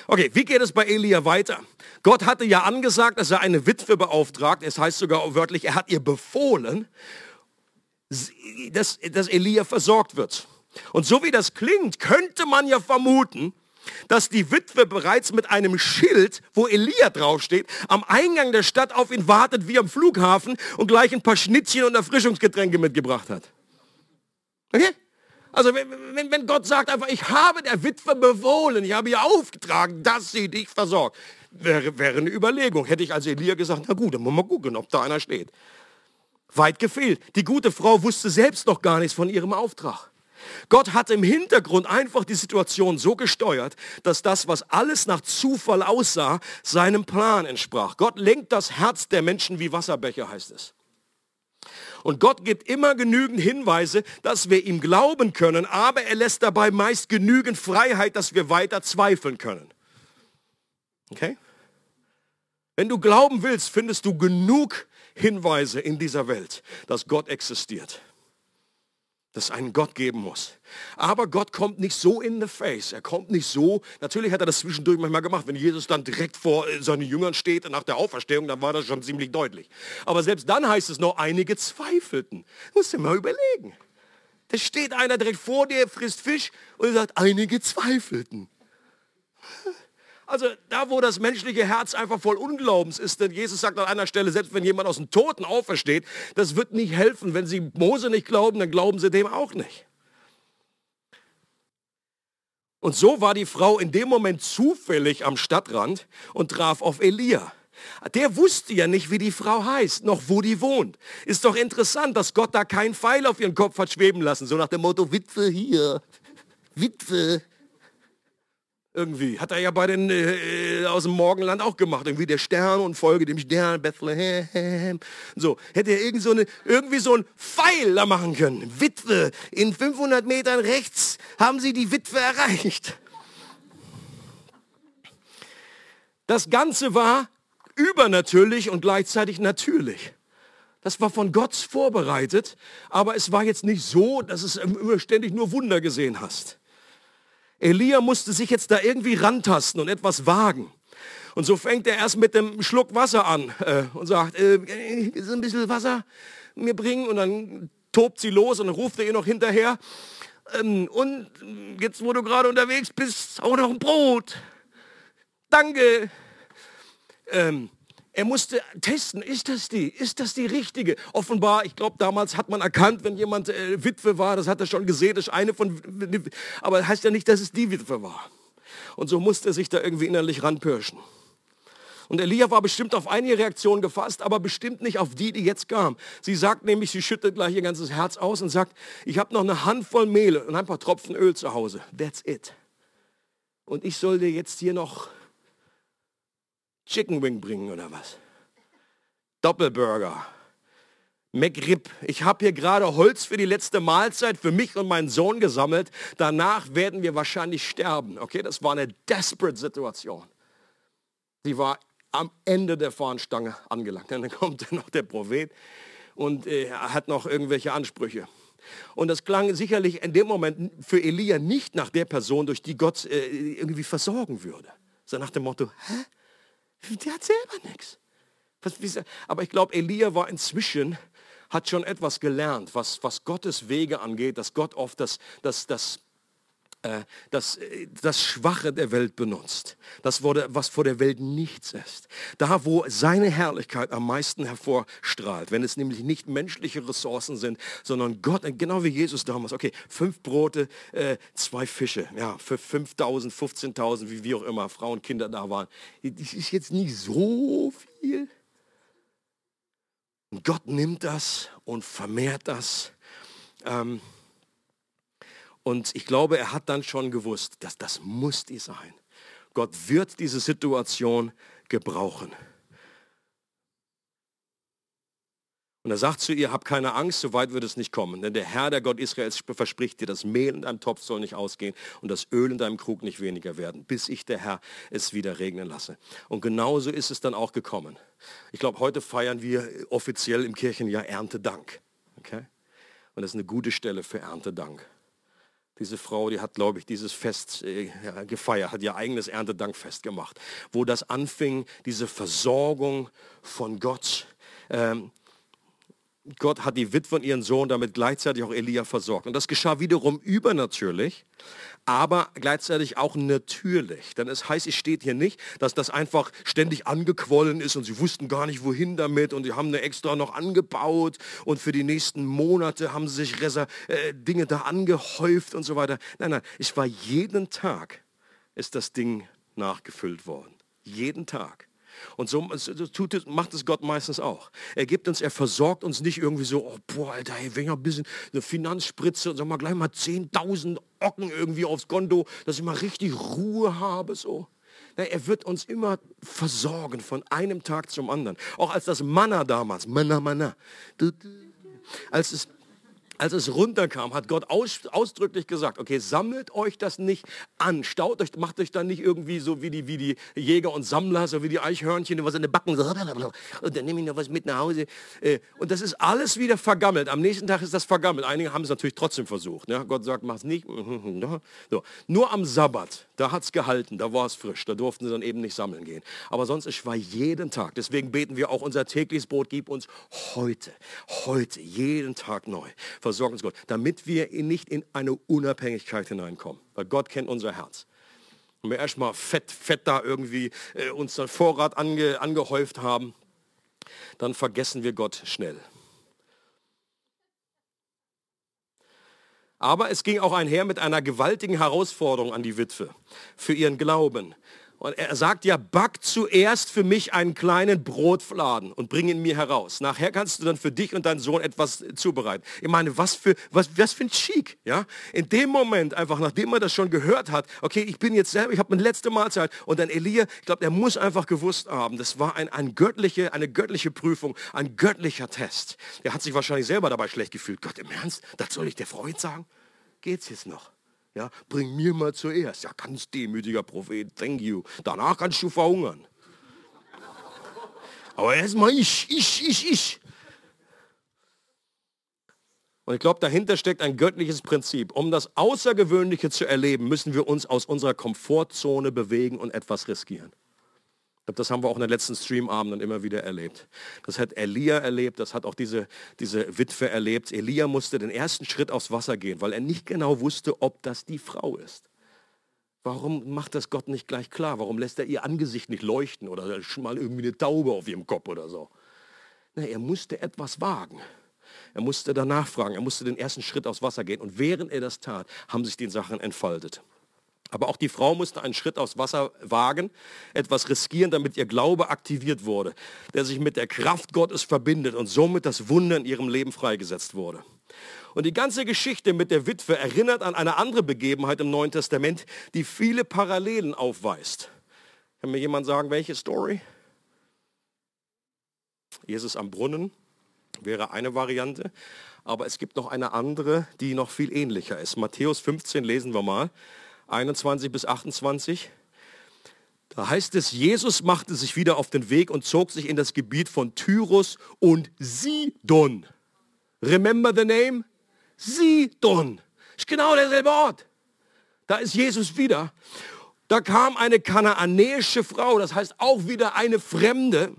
Okay, wie geht es bei Elia weiter? Gott hatte ja angesagt, dass er eine Witwe beauftragt. Es heißt sogar wörtlich, er hat ihr befohlen, dass, dass Elia versorgt wird. Und so wie das klingt, könnte man ja vermuten, dass die Witwe bereits mit einem Schild, wo Elia draufsteht, am Eingang der Stadt auf ihn wartet wie am Flughafen und gleich ein paar Schnittchen und Erfrischungsgetränke mitgebracht hat. Okay? Also wenn, wenn, Gott sagt einfach, ich habe der Witwe befohlen, ich habe ihr aufgetragen, dass sie dich versorgt, wäre, wäre eine Überlegung. Hätte ich als Elia gesagt, na gut, dann muss man gucken, ob da einer steht. Weit gefehlt. Die gute Frau wusste selbst noch gar nichts von ihrem Auftrag. Gott hat im Hintergrund einfach die Situation so gesteuert, dass das, was alles nach Zufall aussah, seinem Plan entsprach. Gott lenkt das Herz der Menschen wie Wasserbecher, heißt es. Und Gott gibt immer genügend Hinweise, dass wir ihm glauben können, aber er lässt dabei meist genügend Freiheit, dass wir weiter zweifeln können. Okay? Wenn du glauben willst, findest du genug Hinweise in dieser Welt, dass Gott existiert dass es einen Gott geben muss. Aber Gott kommt nicht so in the face. Er kommt nicht so. Natürlich hat er das zwischendurch manchmal gemacht. Wenn Jesus dann direkt vor seinen Jüngern steht nach der Auferstehung, dann war das schon ziemlich deutlich. Aber selbst dann heißt es noch, einige zweifelten. Musst du mal überlegen. Da steht einer direkt vor dir, frisst Fisch und sagt, einige zweifelten. Also da, wo das menschliche Herz einfach voll Unglaubens ist, denn Jesus sagt an einer Stelle, selbst wenn jemand aus dem Toten aufersteht, das wird nicht helfen. Wenn sie Mose nicht glauben, dann glauben sie dem auch nicht. Und so war die Frau in dem Moment zufällig am Stadtrand und traf auf Elia. Der wusste ja nicht, wie die Frau heißt, noch wo die wohnt. Ist doch interessant, dass Gott da keinen Pfeil auf ihren Kopf hat schweben lassen, so nach dem Motto, Witwe hier, Witwe, irgendwie. Hat er ja bei den äh, äh, aus dem Morgenland auch gemacht. Irgendwie der Stern und Folge dem Stern, Bethlehem. So, hätte er irgend so eine, irgendwie so ein Pfeil da machen können. Witwe, in 500 Metern rechts haben sie die Witwe erreicht. Das Ganze war übernatürlich und gleichzeitig natürlich. Das war von Gott vorbereitet, aber es war jetzt nicht so, dass es immer ständig nur Wunder gesehen hast. Elia musste sich jetzt da irgendwie rantasten und etwas wagen. Und so fängt er erst mit dem Schluck Wasser an äh, und sagt, äh, ist ein bisschen Wasser mir bringen? Und dann tobt sie los und ruft er ihr noch hinterher. Ähm, und jetzt, wo du gerade unterwegs bist, auch noch ein Brot. Danke. Ähm, er musste testen, ist das die? Ist das die richtige? Offenbar, ich glaube, damals hat man erkannt, wenn jemand äh, Witwe war, das hat er schon gesehen, das ist eine von, aber heißt ja nicht, dass es die Witwe war. Und so musste er sich da irgendwie innerlich ranpirschen. Und Elia war bestimmt auf einige Reaktionen gefasst, aber bestimmt nicht auf die, die jetzt kam. Sie sagt nämlich, sie schüttet gleich ihr ganzes Herz aus und sagt, ich habe noch eine Handvoll Mehl und ein paar Tropfen Öl zu Hause. That's it. Und ich soll dir jetzt hier noch Chicken Wing bringen oder was? Doppelburger. McRib. Ich habe hier gerade Holz für die letzte Mahlzeit für mich und meinen Sohn gesammelt. Danach werden wir wahrscheinlich sterben. Okay, das war eine desperate Situation. Sie war am Ende der Fahnenstange angelangt. Und dann kommt noch der Prophet und äh, hat noch irgendwelche Ansprüche. Und das klang sicherlich in dem Moment für Elia nicht nach der Person, durch die Gott äh, irgendwie versorgen würde. Sondern nach dem Motto, hä? Der hat selber nichts. Aber ich glaube, Elia war inzwischen, hat schon etwas gelernt, was, was Gottes Wege angeht, dass Gott oft das, das, das das, äh, das Schwache der Welt benutzt. Das, was vor der Welt nichts ist. Da, wo seine Herrlichkeit am meisten hervorstrahlt. Wenn es nämlich nicht menschliche Ressourcen sind, sondern Gott, genau wie Jesus damals. Okay, fünf Brote, äh, zwei Fische. Ja, für 5.000, 15.000, wie, wie auch immer, Frauen, Kinder da waren. Das ist jetzt nicht so viel. Und Gott nimmt das und vermehrt das. Ähm, und ich glaube, er hat dann schon gewusst, dass das muss die sein. Gott wird diese Situation gebrauchen. Und er sagt zu ihr, hab keine Angst, so weit wird es nicht kommen. Denn der Herr, der Gott Israels, verspricht dir, das Mehl in deinem Topf soll nicht ausgehen und das Öl in deinem Krug nicht weniger werden, bis ich, der Herr, es wieder regnen lasse. Und genauso ist es dann auch gekommen. Ich glaube, heute feiern wir offiziell im Kirchenjahr Erntedank. Okay? Und das ist eine gute Stelle für Erntedank. Diese Frau, die hat, glaube ich, dieses Fest äh, gefeiert, hat ihr eigenes Erntedankfest gemacht, wo das anfing, diese Versorgung von Gott. Ähm, Gott hat die Witwe und ihren Sohn damit gleichzeitig auch Elia versorgt. Und das geschah wiederum übernatürlich, aber gleichzeitig auch natürlich. Denn es heißt, es steht hier nicht, dass das einfach ständig angequollen ist und sie wussten gar nicht, wohin damit und die haben eine extra noch angebaut und für die nächsten Monate haben sie sich Reser äh, Dinge da angehäuft und so weiter. Nein, nein, es war jeden Tag ist das Ding nachgefüllt worden. Jeden Tag. Und so tut, macht es Gott meistens auch. Er gibt uns, er versorgt uns nicht irgendwie so, oh, boah, Alter, hey, wenn ich ein bisschen eine Finanzspritze und sag mal gleich mal 10.000 Ocken irgendwie aufs Konto, dass ich mal richtig Ruhe habe, so. Er wird uns immer versorgen von einem Tag zum anderen. Auch als das Manna damals, Manna, Manna, als es als es runterkam, hat Gott aus, ausdrücklich gesagt, okay, sammelt euch das nicht an, staut euch, macht euch dann nicht irgendwie so wie die, wie die Jäger und Sammler, so wie die Eichhörnchen, was in den Backen, und dann nehme ich noch was mit nach Hause. Äh, und das ist alles wieder vergammelt. Am nächsten Tag ist das vergammelt. Einige haben es natürlich trotzdem versucht. Ne? Gott sagt, mach es nicht. So. Nur am Sabbat, da hat es gehalten, da war es frisch, da durften sie dann eben nicht sammeln gehen. Aber sonst, ich war jeden Tag. Deswegen beten wir auch unser tägliches Brot, gib uns heute, heute, jeden Tag neu versorgt uns Gott, damit wir nicht in eine Unabhängigkeit hineinkommen. Weil Gott kennt unser Herz. Und wir erstmal fett, fett da irgendwie äh, uns dann Vorrat ange, angehäuft haben, dann vergessen wir Gott schnell. Aber es ging auch einher mit einer gewaltigen Herausforderung an die Witwe für ihren Glauben. Und er sagt ja, back zuerst für mich einen kleinen Brotfladen und bring ihn mir heraus. Nachher kannst du dann für dich und deinen Sohn etwas zubereiten. Ich meine, was für, was, was für ein Chic, ja? In dem Moment einfach, nachdem man das schon gehört hat, okay, ich bin jetzt selber, ich habe eine letzte Mahlzeit und dann Elia, ich glaube, er muss einfach gewusst haben, das war ein, ein göttliche, eine göttliche Prüfung, ein göttlicher Test. Der hat sich wahrscheinlich selber dabei schlecht gefühlt. Gott, im Ernst, das soll ich der jetzt sagen? Geht's jetzt noch? Ja, bring mir mal zuerst. Ja, ganz demütiger Prophet, thank you. Danach kannst du verhungern. Aber erstmal ich, ich, ich, ich. Und ich glaube, dahinter steckt ein göttliches Prinzip. Um das Außergewöhnliche zu erleben, müssen wir uns aus unserer Komfortzone bewegen und etwas riskieren. Das haben wir auch in den letzten Streamabenden immer wieder erlebt. Das hat Elia erlebt, das hat auch diese, diese Witwe erlebt. Elia musste den ersten Schritt aufs Wasser gehen, weil er nicht genau wusste, ob das die Frau ist. Warum macht das Gott nicht gleich klar? Warum lässt er ihr Angesicht nicht leuchten oder mal irgendwie eine Taube auf ihrem Kopf oder so? Na, er musste etwas wagen. Er musste danach fragen, er musste den ersten Schritt aufs Wasser gehen. Und während er das tat, haben sich die Sachen entfaltet. Aber auch die Frau musste einen Schritt aufs Wasser wagen, etwas riskieren, damit ihr Glaube aktiviert wurde, der sich mit der Kraft Gottes verbindet und somit das Wunder in ihrem Leben freigesetzt wurde. Und die ganze Geschichte mit der Witwe erinnert an eine andere Begebenheit im Neuen Testament, die viele Parallelen aufweist. Kann mir jemand sagen, welche Story? Jesus am Brunnen wäre eine Variante, aber es gibt noch eine andere, die noch viel ähnlicher ist. Matthäus 15 lesen wir mal. 21 bis 28. Da heißt es, Jesus machte sich wieder auf den Weg und zog sich in das Gebiet von Tyrus und Sidon. Remember the name? Sidon. Ist genau derselbe Ort. Da ist Jesus wieder. Da kam eine kanaanäische Frau, das heißt auch wieder eine Fremde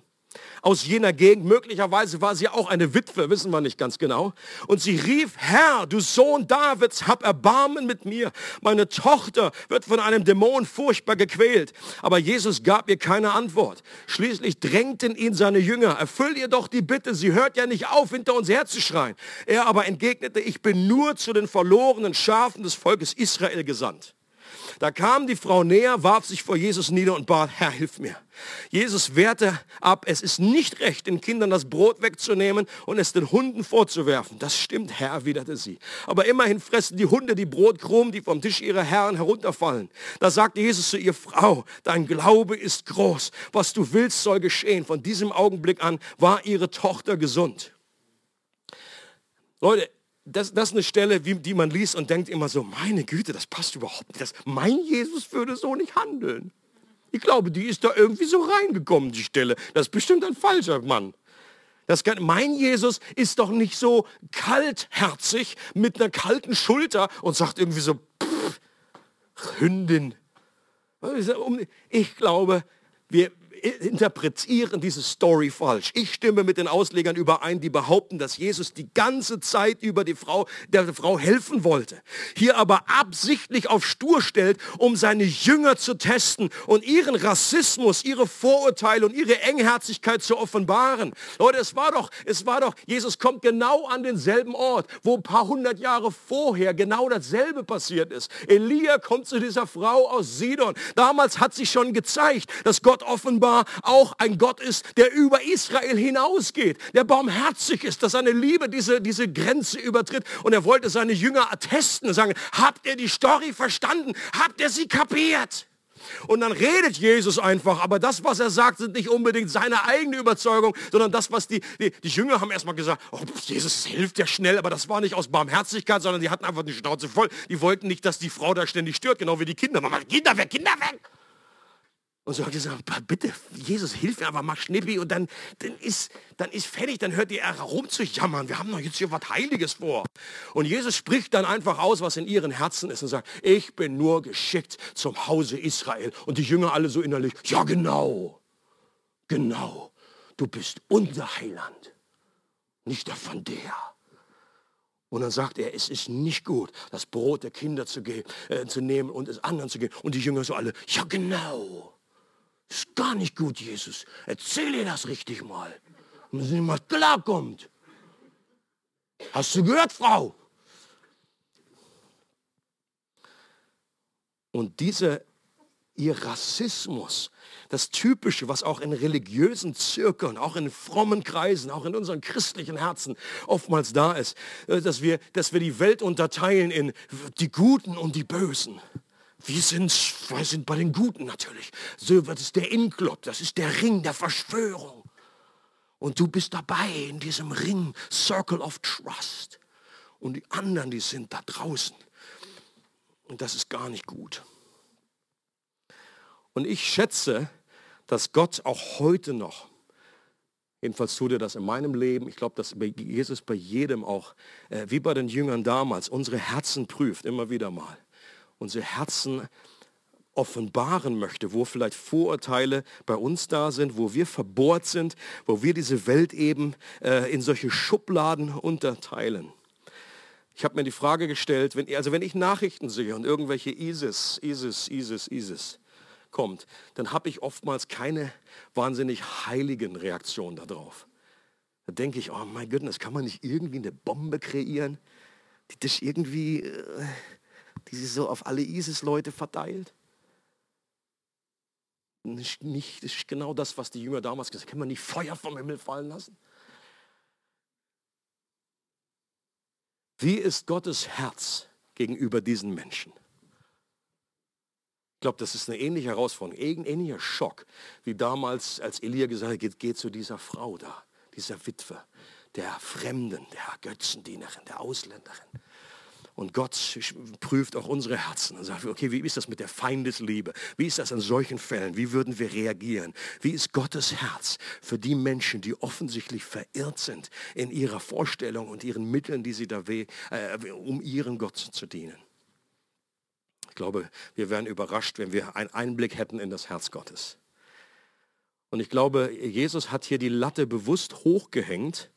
aus jener Gegend. Möglicherweise war sie auch eine Witwe, wissen wir nicht ganz genau. Und sie rief, Herr, du Sohn Davids, hab Erbarmen mit mir. Meine Tochter wird von einem Dämon furchtbar gequält. Aber Jesus gab ihr keine Antwort. Schließlich drängten ihn seine Jünger, erfüll ihr doch die Bitte, sie hört ja nicht auf, hinter uns herzuschreien. Er aber entgegnete, ich bin nur zu den verlorenen Schafen des Volkes Israel gesandt. Da kam die Frau näher, warf sich vor Jesus nieder und bat, Herr, hilf mir. Jesus wehrte ab, es ist nicht recht, den Kindern das Brot wegzunehmen und es den Hunden vorzuwerfen. Das stimmt, Herr, erwiderte sie. Aber immerhin fressen die Hunde die Brotkrumen, die vom Tisch ihrer Herren herunterfallen. Da sagte Jesus zu ihr, Frau, dein Glaube ist groß. Was du willst, soll geschehen. Von diesem Augenblick an war ihre Tochter gesund. Leute, das, das ist eine Stelle, wie, die man liest und denkt immer so, meine Güte, das passt überhaupt nicht. Das, mein Jesus würde so nicht handeln. Ich glaube, die ist da irgendwie so reingekommen, die Stelle. Das ist bestimmt ein falscher Mann. Das mein Jesus ist doch nicht so kaltherzig mit einer kalten Schulter und sagt irgendwie so, pff, Hündin. Ich glaube, wir, interpretieren diese Story falsch. Ich stimme mit den Auslegern überein, die behaupten, dass Jesus die ganze Zeit über die Frau, der Frau helfen wollte. Hier aber absichtlich auf Stur stellt, um seine Jünger zu testen und ihren Rassismus, ihre Vorurteile und ihre Engherzigkeit zu offenbaren. Leute, es war doch, es war doch, Jesus kommt genau an denselben Ort, wo ein paar hundert Jahre vorher genau dasselbe passiert ist. Elia kommt zu dieser Frau aus Sidon. Damals hat sich schon gezeigt, dass Gott offenbar offenbar auch ein Gott ist, der über Israel hinausgeht, der barmherzig ist, dass seine Liebe diese, diese Grenze übertritt. Und er wollte seine Jünger attesten sagen, habt ihr die Story verstanden? Habt ihr sie kapiert? Und dann redet Jesus einfach, aber das, was er sagt, sind nicht unbedingt seine eigene Überzeugung, sondern das, was die, die, die Jünger haben erstmal gesagt, oh, Jesus hilft ja schnell, aber das war nicht aus Barmherzigkeit, sondern die hatten einfach die Schnauze voll. Die wollten nicht, dass die Frau da ständig stört, genau wie die Kinder. Mama, Kinder weg, Kinder weg! Und so hat gesagt, bitte, Jesus, hilf mir, aber mach Schnippi und dann, dann, ist, dann ist fertig, dann hört ihr herum zu jammern. Wir haben doch jetzt hier was Heiliges vor. Und Jesus spricht dann einfach aus, was in ihren Herzen ist und sagt, ich bin nur geschickt zum Hause Israel. Und die Jünger alle so innerlich, ja genau, genau, du bist unser Heiland, nicht der von der. Und dann sagt er, es ist nicht gut, das Brot der Kinder zu, äh, zu nehmen und es anderen zu geben. Und die Jünger so alle, ja genau. Ist gar nicht gut, Jesus. Erzähl ihr das richtig mal. Damit sie mal klarkommt. Hast du gehört, Frau? Und dieser ihr Rassismus, das Typische, was auch in religiösen Zirkeln, auch in frommen Kreisen, auch in unseren christlichen Herzen oftmals da ist, äh, dass wir, dass wir die Welt unterteilen in die Guten und die Bösen. Wir sind, wir sind bei den Guten natürlich. So, das ist der In-Club, das ist der Ring der Verschwörung. Und du bist dabei in diesem Ring, Circle of Trust. Und die anderen, die sind da draußen. Und das ist gar nicht gut. Und ich schätze, dass Gott auch heute noch, jedenfalls tut er das in meinem Leben, ich glaube, dass Jesus bei jedem auch, äh, wie bei den Jüngern damals, unsere Herzen prüft, immer wieder mal unsere Herzen offenbaren möchte, wo vielleicht Vorurteile bei uns da sind, wo wir verbohrt sind, wo wir diese Welt eben äh, in solche Schubladen unterteilen. Ich habe mir die Frage gestellt, wenn, also wenn ich Nachrichten sehe und irgendwelche ISIS, ISIS, ISIS, ISIS kommt, dann habe ich oftmals keine wahnsinnig heiligen Reaktionen darauf. Da denke ich, oh mein Gott, das kann man nicht irgendwie eine Bombe kreieren, die das irgendwie... Äh, die sie so auf alle ISIS-Leute verteilt? Nicht, nicht, das ist genau das, was die Jünger damals gesagt haben. Kann man nicht Feuer vom Himmel fallen lassen? Wie ist Gottes Herz gegenüber diesen Menschen? Ich glaube, das ist eine ähnliche Herausforderung, ein ähnlicher Schock, wie damals, als Elia gesagt hat, geht, geht zu dieser Frau da, dieser Witwe, der Fremden, der Götzendienerin, der Ausländerin. Und Gott prüft auch unsere Herzen und sagt, okay, wie ist das mit der Feindesliebe? Wie ist das in solchen Fällen? Wie würden wir reagieren? Wie ist Gottes Herz für die Menschen, die offensichtlich verirrt sind in ihrer Vorstellung und ihren Mitteln, die sie da äh, um ihren Gott zu dienen? Ich glaube, wir wären überrascht, wenn wir einen Einblick hätten in das Herz Gottes. Und ich glaube, Jesus hat hier die Latte bewusst hochgehängt,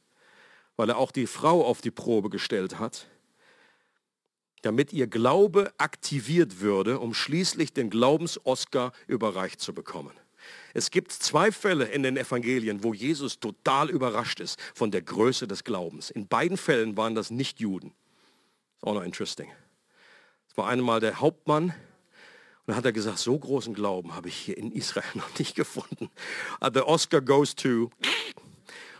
weil er auch die Frau auf die Probe gestellt hat damit ihr Glaube aktiviert würde, um schließlich den Glaubens-Oscar überreicht zu bekommen. Es gibt zwei Fälle in den Evangelien, wo Jesus total überrascht ist von der Größe des Glaubens. In beiden Fällen waren das nicht Juden. Ist auch noch interesting. Es war einmal der Hauptmann und dann hat er gesagt, so großen Glauben habe ich hier in Israel noch nicht gefunden. The Oscar goes to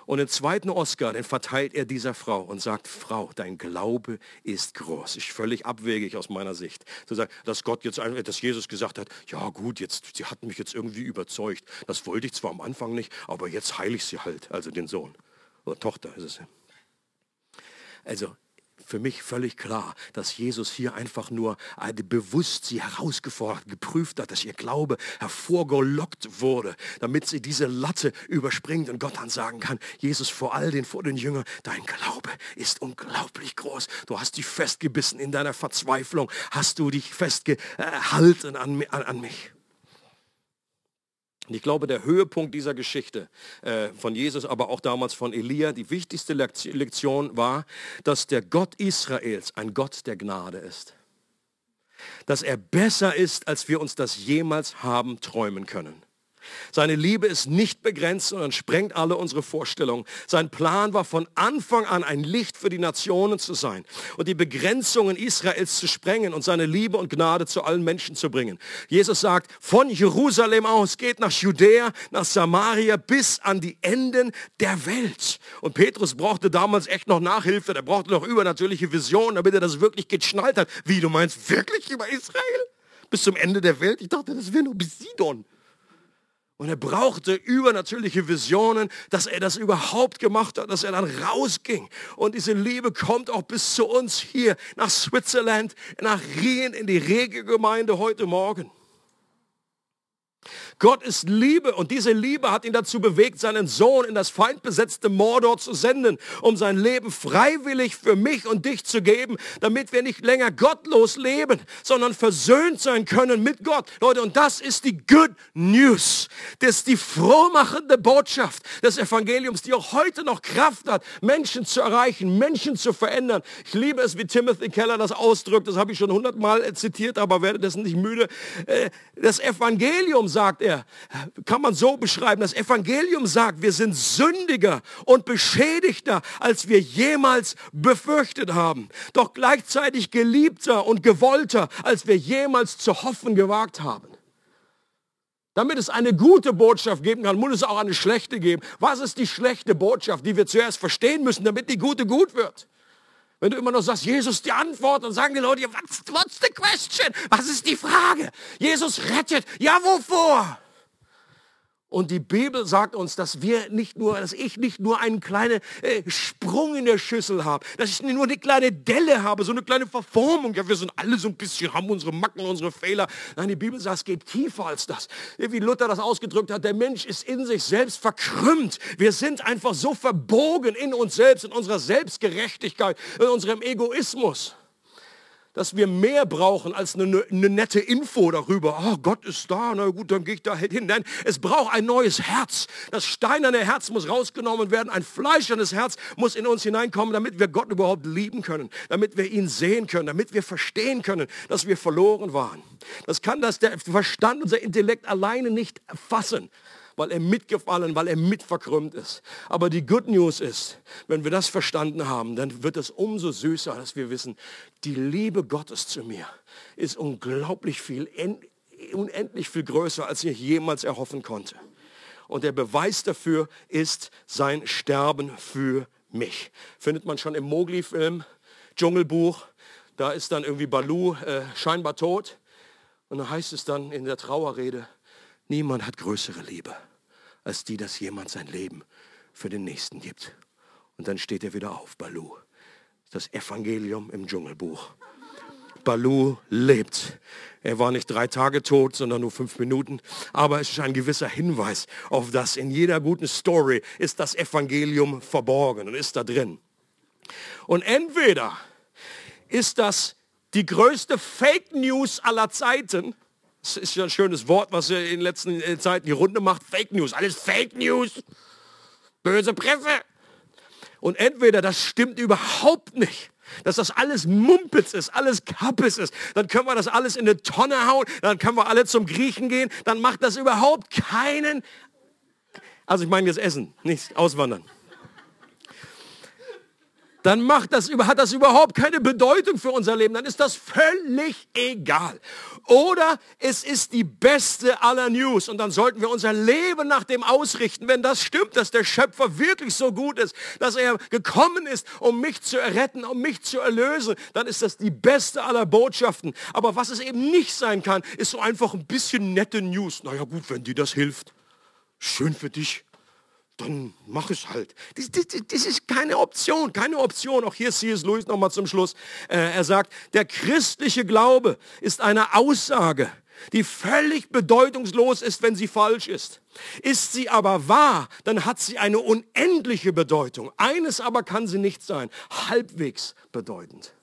und den zweiten Oscar, den verteilt er dieser Frau und sagt, Frau, dein Glaube ist groß. Ist völlig abwegig aus meiner Sicht. Zu sagen, dass Gott jetzt, dass Jesus gesagt hat, ja gut, jetzt, sie hat mich jetzt irgendwie überzeugt. Das wollte ich zwar am Anfang nicht, aber jetzt heile ich sie halt, also den Sohn. Oder Tochter ist es. Also für mich völlig klar, dass Jesus hier einfach nur äh, bewusst sie herausgefordert, geprüft hat, dass ihr Glaube hervorgelockt wurde, damit sie diese Latte überspringt und Gott dann sagen kann, Jesus vor all den, vor den Jüngern, dein Glaube ist unglaublich groß. Du hast dich festgebissen in deiner Verzweiflung, hast du dich festgehalten an, an, an mich. Und ich glaube, der Höhepunkt dieser Geschichte äh, von Jesus, aber auch damals von Elia, die wichtigste Lektion war, dass der Gott Israels ein Gott der Gnade ist. Dass er besser ist, als wir uns das jemals haben träumen können. Seine Liebe ist nicht begrenzt, sondern sprengt alle unsere Vorstellungen. Sein Plan war von Anfang an ein Licht für die Nationen zu sein und die Begrenzungen Israels zu sprengen und seine Liebe und Gnade zu allen Menschen zu bringen. Jesus sagt, von Jerusalem aus geht nach Judäa, nach Samaria bis an die Enden der Welt. Und Petrus brauchte damals echt noch Nachhilfe, der brauchte noch übernatürliche Visionen, damit er das wirklich geschnallt hat. Wie, du meinst wirklich über Israel? Bis zum Ende der Welt? Ich dachte, das wäre nur bis Sidon. Und er brauchte übernatürliche Visionen, dass er das überhaupt gemacht hat, dass er dann rausging. Und diese Liebe kommt auch bis zu uns hier nach Switzerland, nach Rien, in die Regelgemeinde heute Morgen. Gott ist Liebe und diese Liebe hat ihn dazu bewegt, seinen Sohn in das feindbesetzte Mordor zu senden, um sein Leben freiwillig für mich und dich zu geben, damit wir nicht länger gottlos leben, sondern versöhnt sein können mit Gott. Leute, und das ist die Good News. Das ist die frohmachende Botschaft des Evangeliums, die auch heute noch Kraft hat, Menschen zu erreichen, Menschen zu verändern. Ich liebe es, wie Timothy Keller das ausdrückt. Das habe ich schon hundertmal zitiert, aber werde dessen nicht müde. Äh, das Evangelium, sagt er, er, kann man so beschreiben, das Evangelium sagt, wir sind sündiger und beschädigter, als wir jemals befürchtet haben. Doch gleichzeitig geliebter und gewollter, als wir jemals zu hoffen gewagt haben. Damit es eine gute Botschaft geben kann, muss es auch eine schlechte geben. Was ist die schlechte Botschaft, die wir zuerst verstehen müssen, damit die gute gut wird? Wenn du immer noch sagst, Jesus die Antwort, dann sagen die Leute, what's, the question? Was ist die Frage? Jesus rettet. Ja, wovor? Und die Bibel sagt uns, dass wir nicht nur, dass ich nicht nur einen kleinen äh, Sprung in der Schüssel habe, dass ich nur eine kleine Delle habe, so eine kleine Verformung. Ja, wir sind alle so ein bisschen, haben unsere Macken, unsere Fehler. Nein, die Bibel sagt, es geht tiefer als das. Wie Luther das ausgedrückt hat, der Mensch ist in sich selbst verkrümmt. Wir sind einfach so verbogen in uns selbst, in unserer Selbstgerechtigkeit, in unserem Egoismus dass wir mehr brauchen als eine, eine, nette Info darüber. Oh, Gott ist da, na gut, dann gehe ich da hin. Nein, es braucht ein neues Herz. Das steinerne Herz muss rausgenommen werden. Ein fleischernes Herz muss in uns hineinkommen, damit wir Gott überhaupt lieben können, damit wir ihn sehen können, damit wir verstehen können, dass wir verloren waren. Das kann das der Verstand, unser Intellekt alleine nicht erfassen weil er mitgefallen, weil er mitverkrümmt ist. Aber die Good News ist, wenn wir das verstanden haben, dann wird es umso süßer, dass wir wissen, die Liebe Gottes zu mir ist unglaublich viel, unendlich viel größer, als ich jemals erhoffen konnte. Und der Beweis dafür ist sein Sterben für mich. Findet man schon im Mowgli-Film, Dschungelbuch. Da ist dann irgendwie Balu äh, scheinbar tot. Und da heißt es dann in der Trauerrede, niemand hat größere Liebe als die, dass jemand sein Leben für den Nächsten gibt. Und dann steht er wieder auf, Balu. Das Evangelium im Dschungelbuch. Balu lebt. Er war nicht drei Tage tot, sondern nur fünf Minuten. Aber es ist ein gewisser Hinweis auf das. In jeder guten Story ist das Evangelium verborgen und ist da drin. Und entweder ist das die größte Fake News aller Zeiten, das ist ja ein schönes Wort, was in den letzten äh, Zeiten die Runde macht. Fake News. Alles Fake News. Böse Presse. Und entweder das stimmt überhaupt nicht, dass das alles Mumpitz ist, alles Kappes ist, dann können wir das alles in eine Tonne hauen, dann können wir alle zum Griechen gehen, dann macht das überhaupt keinen, also ich meine jetzt Essen, nicht auswandern dann macht das, hat das überhaupt keine Bedeutung für unser Leben. Dann ist das völlig egal. Oder es ist die beste aller News und dann sollten wir unser Leben nach dem ausrichten. Wenn das stimmt, dass der Schöpfer wirklich so gut ist, dass er gekommen ist, um mich zu erretten, um mich zu erlösen, dann ist das die beste aller Botschaften. Aber was es eben nicht sein kann, ist so einfach ein bisschen nette News. Naja gut, wenn dir das hilft, schön für dich dann mach es halt. Das, das, das, ist keine Option, keine Option. Auch hier C.S. Lewis nochmal zum Schluss. Äh, er sagt, der christliche Glaube ist eine Aussage, die völlig bedeutungslos ist, wenn sie falsch ist. Ist sie aber wahr, dann hat sie eine unendliche Bedeutung. Eines aber kann sie nicht sein, halbwegs bedeutend.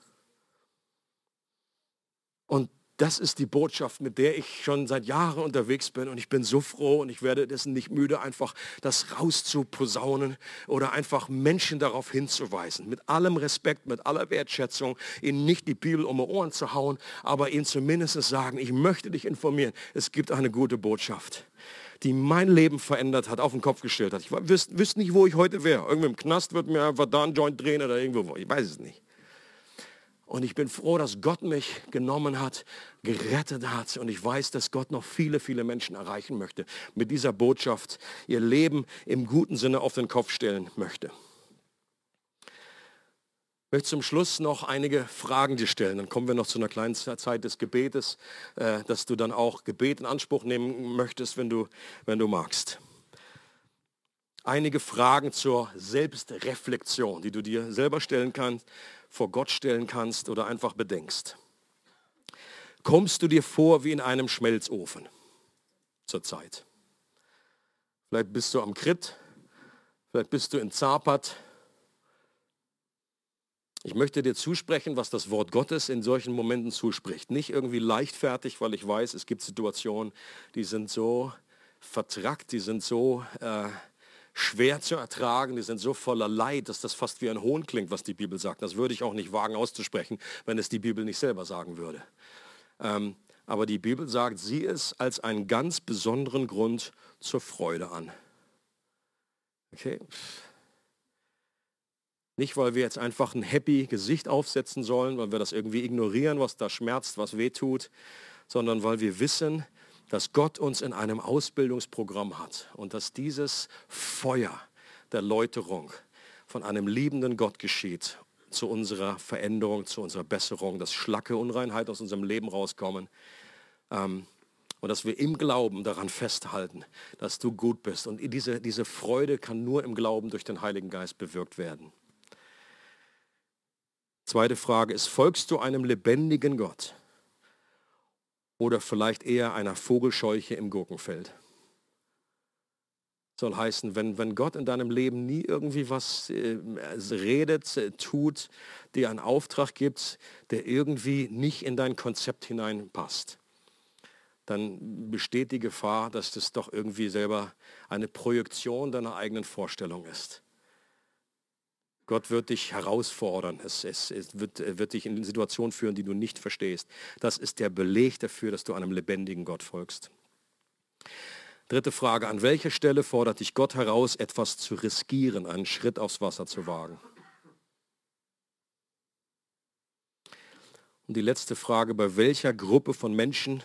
Und das ist die Botschaft, mit der ich schon seit Jahren unterwegs bin und ich bin so froh und ich werde dessen nicht müde, einfach das rauszuposaunen oder einfach Menschen darauf hinzuweisen. Mit allem Respekt, mit aller Wertschätzung, ihnen nicht die Bibel um die Ohren zu hauen, aber ihnen zumindest sagen, ich möchte dich informieren, es gibt eine gute Botschaft die mein Leben verändert hat, auf den Kopf gestellt hat. Ich wüsste wüsst nicht, wo ich heute wäre. Irgendwo im Knast wird mir einfach da ein Joint drehen oder irgendwo. Ich weiß es nicht. Und ich bin froh, dass Gott mich genommen hat, gerettet hat. Und ich weiß, dass Gott noch viele, viele Menschen erreichen möchte. Mit dieser Botschaft ihr Leben im guten Sinne auf den Kopf stellen möchte. Ich möchte zum Schluss noch einige Fragen dir stellen. Dann kommen wir noch zu einer kleinen Zeit des Gebetes, äh, dass du dann auch Gebet in Anspruch nehmen möchtest, wenn du, wenn du magst. Einige Fragen zur Selbstreflexion, die du dir selber stellen kannst vor Gott stellen kannst oder einfach bedenkst. Kommst du dir vor wie in einem Schmelzofen zurzeit? Vielleicht bist du am Krit, vielleicht bist du in Zapat. Ich möchte dir zusprechen, was das Wort Gottes in solchen Momenten zuspricht. Nicht irgendwie leichtfertig, weil ich weiß, es gibt Situationen, die sind so vertrackt, die sind so äh, schwer zu ertragen, die sind so voller Leid, dass das fast wie ein Hohn klingt, was die Bibel sagt. Das würde ich auch nicht wagen auszusprechen, wenn es die Bibel nicht selber sagen würde. Ähm, aber die Bibel sagt, sieh es als einen ganz besonderen Grund zur Freude an. Okay? Nicht, weil wir jetzt einfach ein happy Gesicht aufsetzen sollen, weil wir das irgendwie ignorieren, was da schmerzt, was weh tut, sondern weil wir wissen, dass Gott uns in einem Ausbildungsprogramm hat und dass dieses Feuer der Läuterung von einem liebenden Gott geschieht zu unserer Veränderung, zu unserer Besserung, dass Schlacke, Unreinheit aus unserem Leben rauskommen ähm, und dass wir im Glauben daran festhalten, dass du gut bist. Und diese, diese Freude kann nur im Glauben durch den Heiligen Geist bewirkt werden. Zweite Frage ist, folgst du einem lebendigen Gott? Oder vielleicht eher einer Vogelscheuche im Gurkenfeld. Soll heißen, wenn, wenn Gott in deinem Leben nie irgendwie was äh, redet, äh, tut, dir einen Auftrag gibt, der irgendwie nicht in dein Konzept hineinpasst, dann besteht die Gefahr, dass das doch irgendwie selber eine Projektion deiner eigenen Vorstellung ist. Gott wird dich herausfordern. Es, es, es wird, wird, dich in Situationen führen, die du nicht verstehst. Das ist der Beleg dafür, dass du einem lebendigen Gott folgst. Dritte Frage. An welcher Stelle fordert dich Gott heraus, etwas zu riskieren, einen Schritt aufs Wasser zu wagen? Und die letzte Frage. Bei welcher Gruppe von Menschen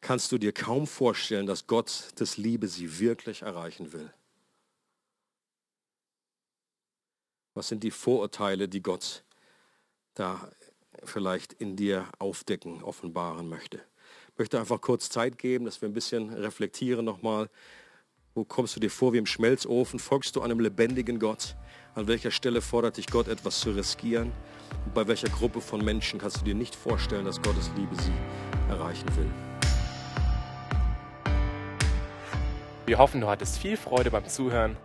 kannst du dir kaum vorstellen, dass Gott das Liebe sie wirklich erreichen will? Was sind die Vorurteile, die Gott da vielleicht in dir aufdecken, offenbaren möchte? Ich möchte einfach kurz Zeit geben, dass wir ein bisschen reflektieren nochmal. Wo kommst du dir vor wie im Schmelzofen? Folgst du einem lebendigen Gott? An welcher Stelle fordert dich Gott etwas zu riskieren? Und bei welcher Gruppe von Menschen kannst du dir nicht vorstellen, dass Gottes Liebe sie erreichen will? Wir hoffen, du hattest viel Freude beim Zuhören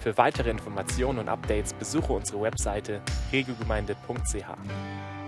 für weitere Informationen und Updates besuche unsere Webseite regelgemeinde.ch.